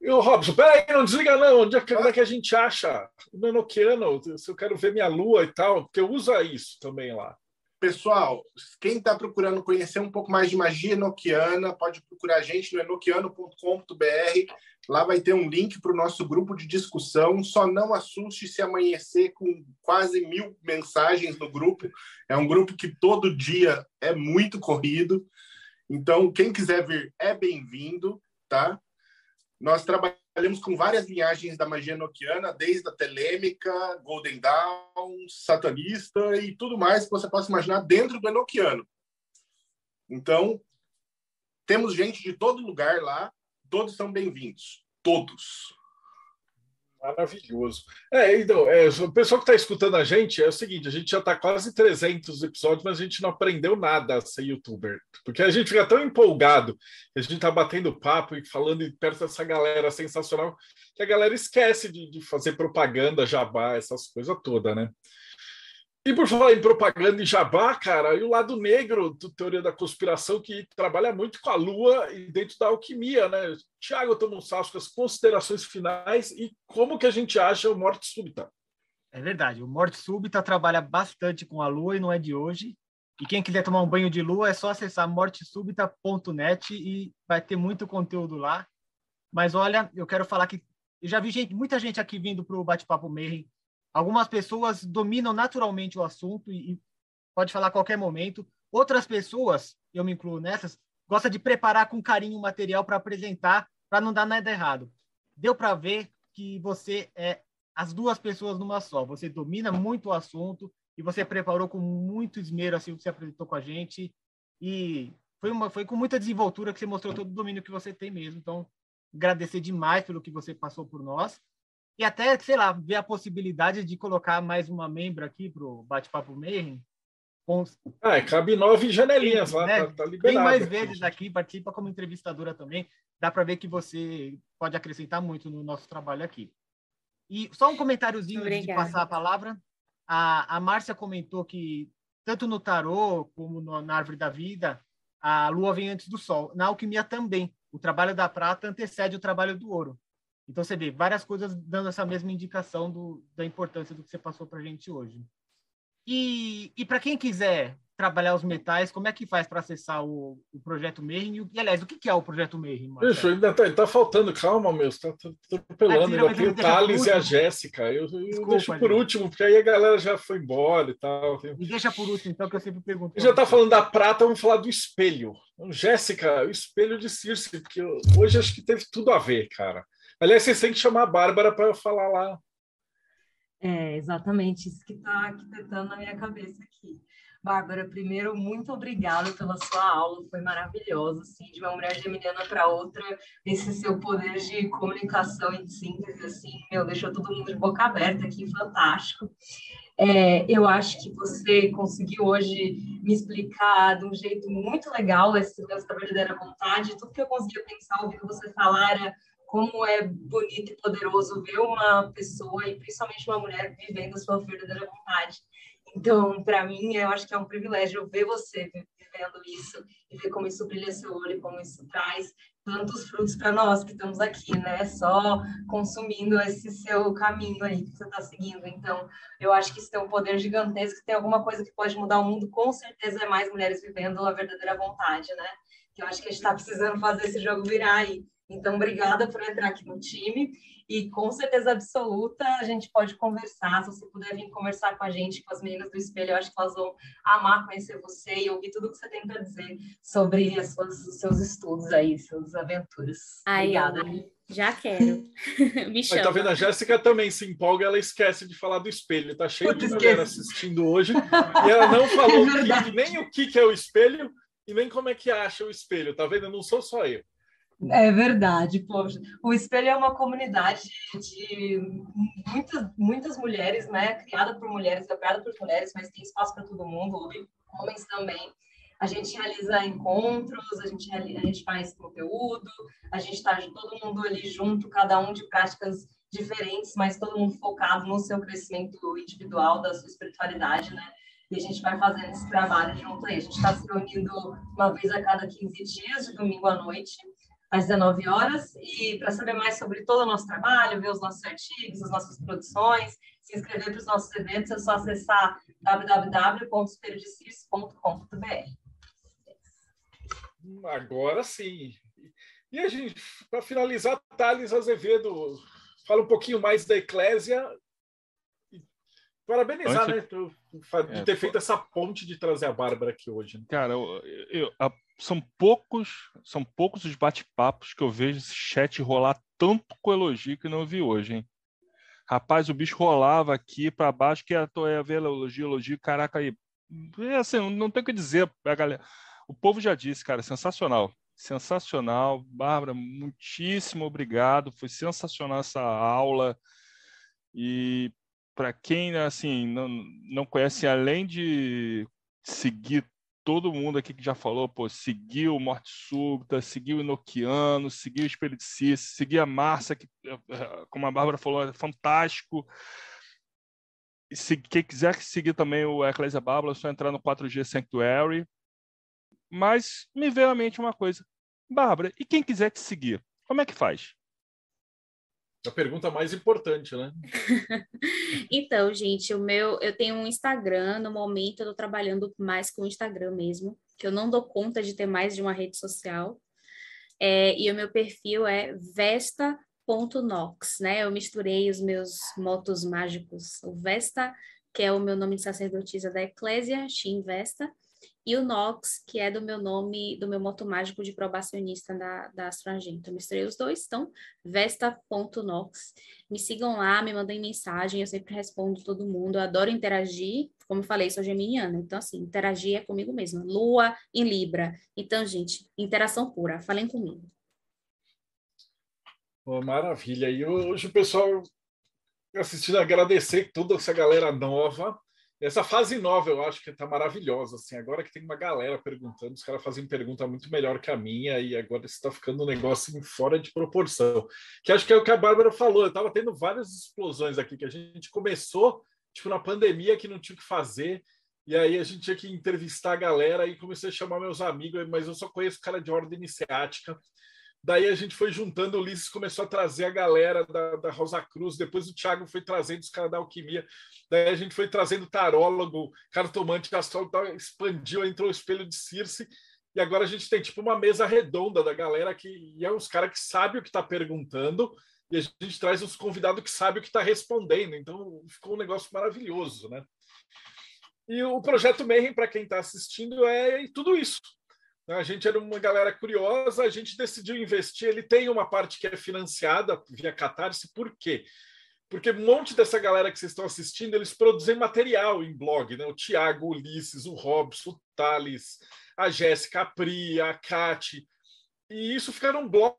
E o Robson, peraí, não desliga não. Onde é que, onde é que a gente acha o Nanoquiano? Se eu quero ver minha lua e tal, porque usa isso também lá. Pessoal, quem está procurando conhecer um pouco mais de magia enoquiana, pode procurar a gente no enoquiano.com.br. Lá vai ter um link para o nosso grupo de discussão. Só não assuste se amanhecer com quase mil mensagens no grupo. É um grupo que todo dia é muito corrido. Então, quem quiser vir é bem-vindo, tá? Nós trabalhamos com várias linhagens da magia enoquiana, desde a telêmica, Golden Dawn, satanista e tudo mais que você possa imaginar dentro do enoquiano. Então, temos gente de todo lugar lá, todos são bem-vindos. Todos. Maravilhoso. É, então, é, o pessoal que está escutando a gente é o seguinte: a gente já está quase 300 episódios, mas a gente não aprendeu nada a ser youtuber. Porque a gente fica tão empolgado, a gente está batendo papo e falando perto dessa galera sensacional, que a galera esquece de, de fazer propaganda, jabá, essas coisas todas, né? E por falar em propaganda e jabá, cara, e o lado negro do Teoria da Conspiração, que trabalha muito com a Lua e dentro da alquimia, né? Tiago Tomussausco, as considerações finais e como que a gente acha o Morte Súbita. É verdade, o Morte Súbita trabalha bastante com a Lua e não é de hoje. E quem quiser tomar um banho de lua é só acessar mortesúbita.net e vai ter muito conteúdo lá. Mas olha, eu quero falar que eu já vi gente, muita gente aqui vindo para o Bate-Papo Mayhem. Algumas pessoas dominam naturalmente o assunto e, e pode falar a qualquer momento. Outras pessoas, eu me incluo nessas, gosta de preparar com carinho o material para apresentar, para não dar nada errado. Deu para ver que você é as duas pessoas numa só. Você domina muito o assunto e você preparou com muito esmero assim o que você apresentou com a gente e foi uma foi com muita desenvoltura que você mostrou todo o domínio que você tem mesmo. Então, agradecer demais pelo que você passou por nós e até, sei lá, ver a possibilidade de colocar mais uma membro aqui para o Bate-Papo Mayhem. Com... É, cabe nove janelinhas lá, né? tá, tá liberado. Tem mais vezes aqui, participa como entrevistadora também. Dá para ver que você pode acrescentar muito no nosso trabalho aqui. E só um comentáriozinho antes de passar a palavra. A, a Márcia comentou que tanto no tarô como no, na árvore da vida, a lua vem antes do sol. Na alquimia também. O trabalho da prata antecede o trabalho do ouro. Então você vê várias coisas dando essa mesma indicação do, da importância do que você passou para a gente hoje. E, e para quem quiser trabalhar os metais, como é que faz para acessar o, o projeto Merrin? E, aliás, o que, que é o projeto Merrin? Bicho, ainda tá, tá faltando, calma, meu, está tá, tá atropelando aqui o Thales e a Jéssica. Eu, eu Desculpa, deixo por gente. último, porque aí a galera já foi embora e tal. E deixa por último, então, que eu sempre pergunto. Já tá falando da prata, vamos falar do espelho. Então, Jéssica, o espelho de Circe, porque hoje acho que teve tudo a ver, cara. Aliás, vocês têm que chamar a Bárbara para falar lá. É, exatamente isso que está arquitetando na minha cabeça aqui. Bárbara, primeiro, muito obrigada pela sua aula, foi maravilhosa, assim, de uma mulher geminiana para outra, esse seu poder de comunicação e de síntese, assim, meu, deixou todo mundo de boca aberta aqui, fantástico. É, eu acho que você conseguiu hoje me explicar de um jeito muito legal esse lance da verdadeira vontade, tudo que eu conseguia pensar, ouvindo você falar era como é bonito e poderoso ver uma pessoa, e principalmente uma mulher, vivendo a sua verdadeira vontade. Então, para mim, eu acho que é um privilégio ver você vivendo isso e ver como isso brilha seu olho, como isso traz tantos frutos para nós que estamos aqui, né? Só consumindo esse seu caminho aí que você está seguindo. Então, eu acho que isso tem um poder gigantesco, tem alguma coisa que pode mudar o mundo, com certeza é mais mulheres vivendo a verdadeira vontade, né? Que eu acho que a gente está precisando fazer esse jogo virar aí. Então, obrigada por entrar aqui no time e com certeza absoluta a gente pode conversar. Se você puder vir conversar com a gente, com as meninas do espelho, eu acho que elas vão amar conhecer você e ouvir tudo que você tem para dizer sobre as suas, os seus estudos aí, suas aventuras. Ai, obrigada. Já quero. Me chama. Aí, tá vendo? A Jéssica também se empolga, ela esquece de falar do espelho. Tá cheio de mulher assistindo hoje e ela não falou é que, nem o que é o espelho e nem como é que acha o espelho. Tá vendo? Não sou só eu. É verdade, poxa. O Espelho é uma comunidade de muitas, muitas mulheres, né? Criada por mulheres, apoiada por mulheres, mas tem espaço para todo mundo, homens também. A gente realiza encontros, a gente, a gente faz conteúdo, a gente está todo mundo ali junto, cada um de práticas diferentes, mas todo mundo focado no seu crescimento individual, da sua espiritualidade, né? E a gente vai fazendo esse trabalho junto aí. A gente está se reunindo uma vez a cada 15 dias, de domingo à noite, às 19 horas. E para saber mais sobre todo o nosso trabalho, ver os nossos artigos, as nossas produções, se inscrever para os nossos eventos, é só acessar www.espelhodecirce.com.br. Agora sim. E a gente, para finalizar, Thales Azevedo, fala um pouquinho mais da Eclésia. Parabenizar, Antes... né? De é, ter feito essa ponte de trazer a Bárbara aqui hoje. Né? Cara, eu, eu, a são poucos, são poucos os bate-papos que eu vejo esse chat rolar tanto com elogio que não vi hoje, hein? Rapaz, o bicho rolava aqui para baixo, que ia, ia ver elogio, elogio, caraca aí. É assim, não tem o que dizer, a galera. O povo já disse, cara, sensacional. Sensacional. Bárbara, muitíssimo obrigado. Foi sensacional essa aula. E para quem assim não, não conhece, além de seguir todo mundo aqui que já falou, pô, seguiu Morte Súbita, seguiu Inoquiano, seguiu Cis, seguiu a Márcia, que, eh, eh, como a Bárbara falou, é fantástico. E se quem quiser seguir também o Ecclesia Bárbara, é só entrar no 4G Sanctuary. Mas me veio à mente uma coisa. Bárbara, e quem quiser te seguir, como é que faz? A pergunta mais importante, né? então, gente, o meu, eu tenho um Instagram, no momento eu tô trabalhando mais com o Instagram mesmo, que eu não dou conta de ter mais de uma rede social. É, e o meu perfil é vesta.nox, né? Eu misturei os meus motos mágicos. O Vesta, que é o meu nome de sacerdotisa da Eclésia, Shin Vesta, e o Nox, que é do meu nome, do meu moto mágico de probacionista da, da Astrangento. Eu misturei os dois, então, vesta.nox. Me sigam lá, me mandem mensagem, eu sempre respondo todo mundo, eu adoro interagir. Como eu falei, sou geminiana, então, assim, interagir é comigo mesma. Lua em Libra. Então, gente, interação pura, falem comigo. Oh, maravilha. E hoje o pessoal assistindo, agradecer toda essa galera nova. Essa fase nova eu acho que está maravilhosa. Assim, agora que tem uma galera perguntando, os caras fazem pergunta muito melhor que a minha, e agora está ficando um negócio fora de proporção. Que acho que é o que a Bárbara falou. Eu estava tendo várias explosões aqui, que a gente começou tipo, na pandemia que não tinha o que fazer. E aí a gente tinha que entrevistar a galera e comecei a chamar meus amigos, mas eu só conheço cara de ordem iniciática. Daí a gente foi juntando, o Ulisses começou a trazer a galera da, da Rosa Cruz, depois o Thiago foi trazendo os caras da alquimia, daí a gente foi trazendo tarólogo, cartomante, astrólogo, expandiu, entrou o espelho de Circe, e agora a gente tem tipo uma mesa redonda da galera que e é uns caras que sabem o que está perguntando, e a gente traz os convidados que sabem o que está respondendo, então ficou um negócio maravilhoso, né? E o projeto Mayhem, para quem está assistindo, é tudo isso. A gente era uma galera curiosa, a gente decidiu investir. Ele tem uma parte que é financiada via Catarse, por quê? Porque um monte dessa galera que vocês estão assistindo, eles produzem material em blog, né? O Tiago, o Ulisses, o Robson, o Thales, a Jéssica, a Pri, a Kati. E isso fica num blog.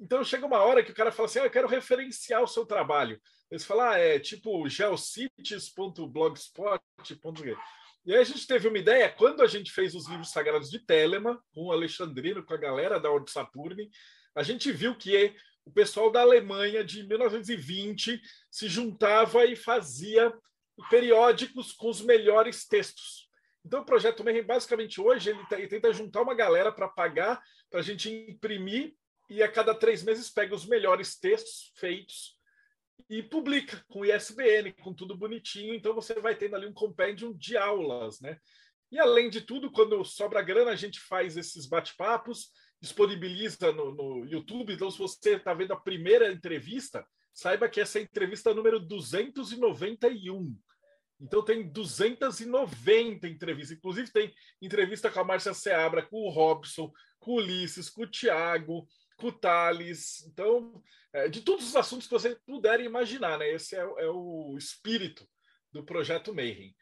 Então chega uma hora que o cara fala assim: ah, eu quero referenciar o seu trabalho. Eles falam, ah, é tipo geocities.blogspot.com. E aí a gente teve uma ideia, quando a gente fez os livros sagrados de Telema, com o Alexandrino, com a galera da Ordem Saturne, a gente viu que o pessoal da Alemanha de 1920 se juntava e fazia periódicos com os melhores textos. Então o projeto Mayhem, basicamente hoje, ele, ele tenta juntar uma galera para pagar, para a gente imprimir, e a cada três meses pega os melhores textos feitos e publica com ISBN, com tudo bonitinho. Então você vai tendo ali um compêndio de aulas, né? E além de tudo, quando sobra grana, a gente faz esses bate-papos, disponibiliza no, no, YouTube. Então, se você está vendo a primeira entrevista, saiba que essa é a entrevista número 291. Então, tem 290 entrevistas. Inclusive, tem entrevista com a Márcia Seabra, com o Robson, com o Ulisses, com o Tiago, com o Thales. Então, é, de todos os assuntos que você puder imaginar, né? Esse é, é o espírito do Projeto Mayhem.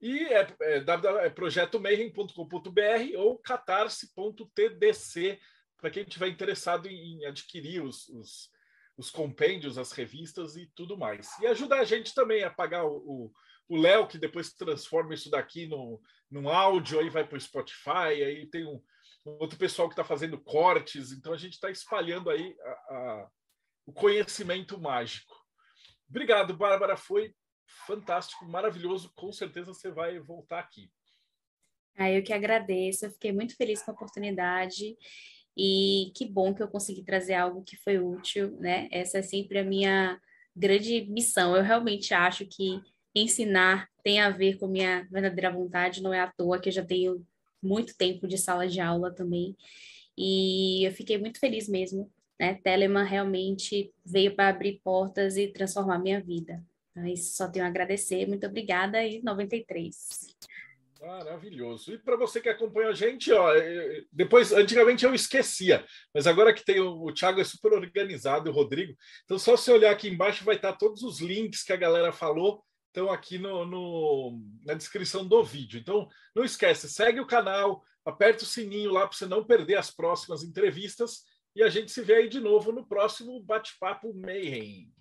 E é, é, é projetomayhem.com.br ou catarse.tdc para quem estiver interessado em, em adquirir os, os, os, compêndios, as revistas e tudo mais. E ajudar a gente também a pagar o Léo, que depois transforma isso daqui no, num áudio, aí vai para o Spotify, aí tem um, outro pessoal que está fazendo cortes, então a gente está espalhando aí a, a, o conhecimento mágico. Obrigado, Bárbara, foi fantástico, maravilhoso, com certeza você vai voltar aqui. Ah, eu que agradeço, eu fiquei muito feliz com a oportunidade e que bom que eu consegui trazer algo que foi útil, né? Essa é sempre a minha grande missão. Eu realmente acho que ensinar tem a ver com minha verdadeira vontade, não é à toa que eu já tenho muito tempo de sala de aula também. E eu fiquei muito feliz mesmo. Né? Telemann realmente veio para abrir portas e transformar minha vida. Então, isso só tenho a agradecer. Muito obrigada e 93. Maravilhoso. E para você que acompanha a gente, ó, é, é, depois, antigamente eu esquecia, mas agora que tem o, o Thiago é super organizado, o Rodrigo, então só se olhar aqui embaixo vai estar todos os links que a galera falou estão aqui no, no, na descrição do vídeo. Então, não esquece, segue o canal, aperta o sininho lá para você não perder as próximas entrevistas e a gente se vê aí de novo no próximo Bate-Papo Mayhem.